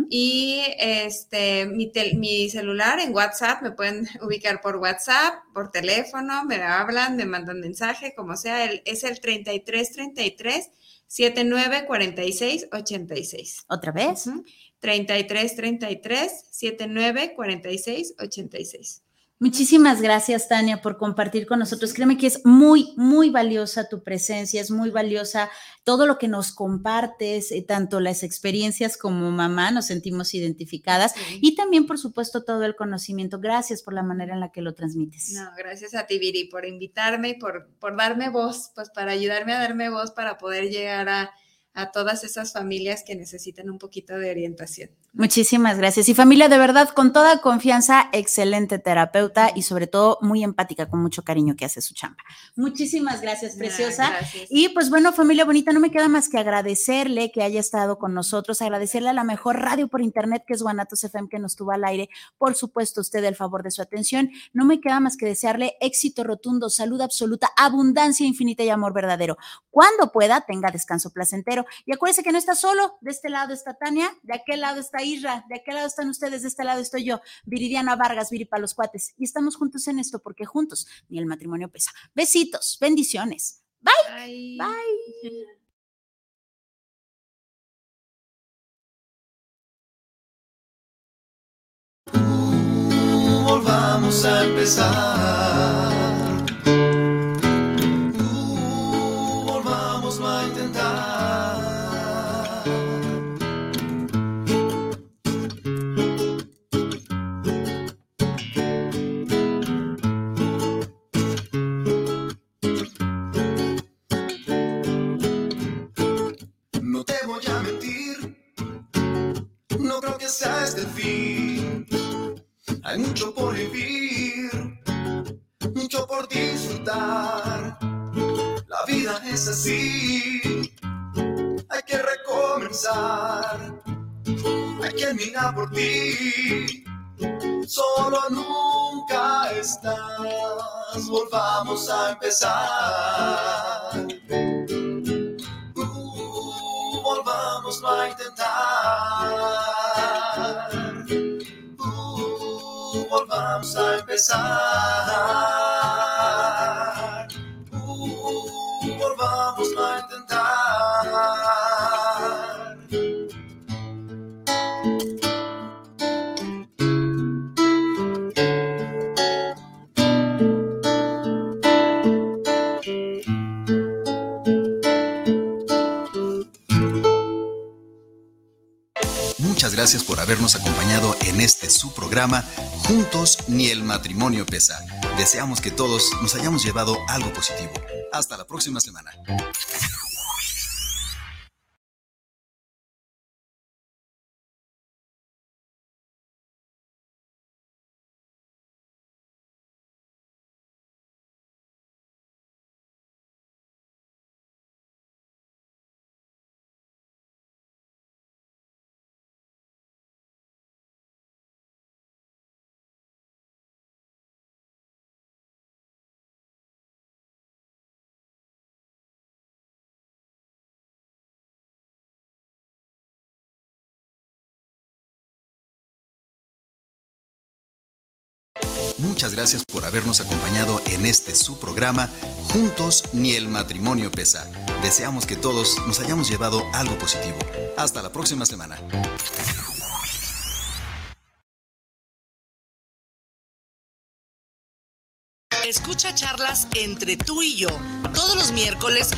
Y este, mi, mi, celular en WhatsApp, me pueden *laughs* ubicar por WhatsApp, por teléfono, me hablan, me mandan mensaje, como sea, el, es el 3333 7946 86. ¿Otra vez? 3333 7946 86. Muchísimas gracias, Tania, por compartir con nosotros. Créeme que es muy, muy valiosa tu presencia, es muy valiosa todo lo que nos compartes, eh, tanto las experiencias como mamá, nos sentimos identificadas y también, por supuesto, todo el conocimiento. Gracias por la manera en la que lo transmites. No, gracias a ti, Viri, por invitarme y por, por darme voz, pues para ayudarme a darme voz para poder llegar a a todas esas familias que necesitan un poquito de orientación. Muchísimas gracias. Y familia, de verdad, con toda confianza, excelente terapeuta y sobre todo muy empática, con mucho cariño que hace su chamba. Muchísimas gracias, preciosa. Y pues bueno, familia bonita, no me queda más que agradecerle que haya estado con nosotros, agradecerle a la mejor radio por internet que es Guanatos FM que nos tuvo al aire. Por supuesto, usted el favor de su atención. No me queda más que desearle éxito rotundo, salud absoluta, abundancia infinita y amor verdadero. Cuando pueda, tenga descanso placentero y acuérdense que no está solo, de este lado está Tania, de aquel lado está Isra, de aquel lado están ustedes, de este lado estoy yo, Viridiana Vargas, Viri para los cuates. Y estamos juntos en esto porque juntos ni el matrimonio pesa. Besitos, bendiciones. Bye. Bye. Bye. A empezar. El fin. Hay mucho por vivir, mucho por disfrutar. La vida es así, hay que recomenzar. Hay que mirar por ti, solo nunca estás. Volvamos a empezar. Uh, volvamos a intentar. Volvamos a empezar. Uh, volvamos a intentar. Muchas gracias por habernos acompañado en este su programa Juntos ni el matrimonio pesa. Deseamos que todos nos hayamos llevado algo positivo. Hasta la próxima semana. Muchas gracias por habernos acompañado en este su programa Juntos ni el matrimonio pesa. Deseamos que todos nos hayamos llevado algo positivo. Hasta la próxima semana. Escucha charlas entre tú y yo todos los miércoles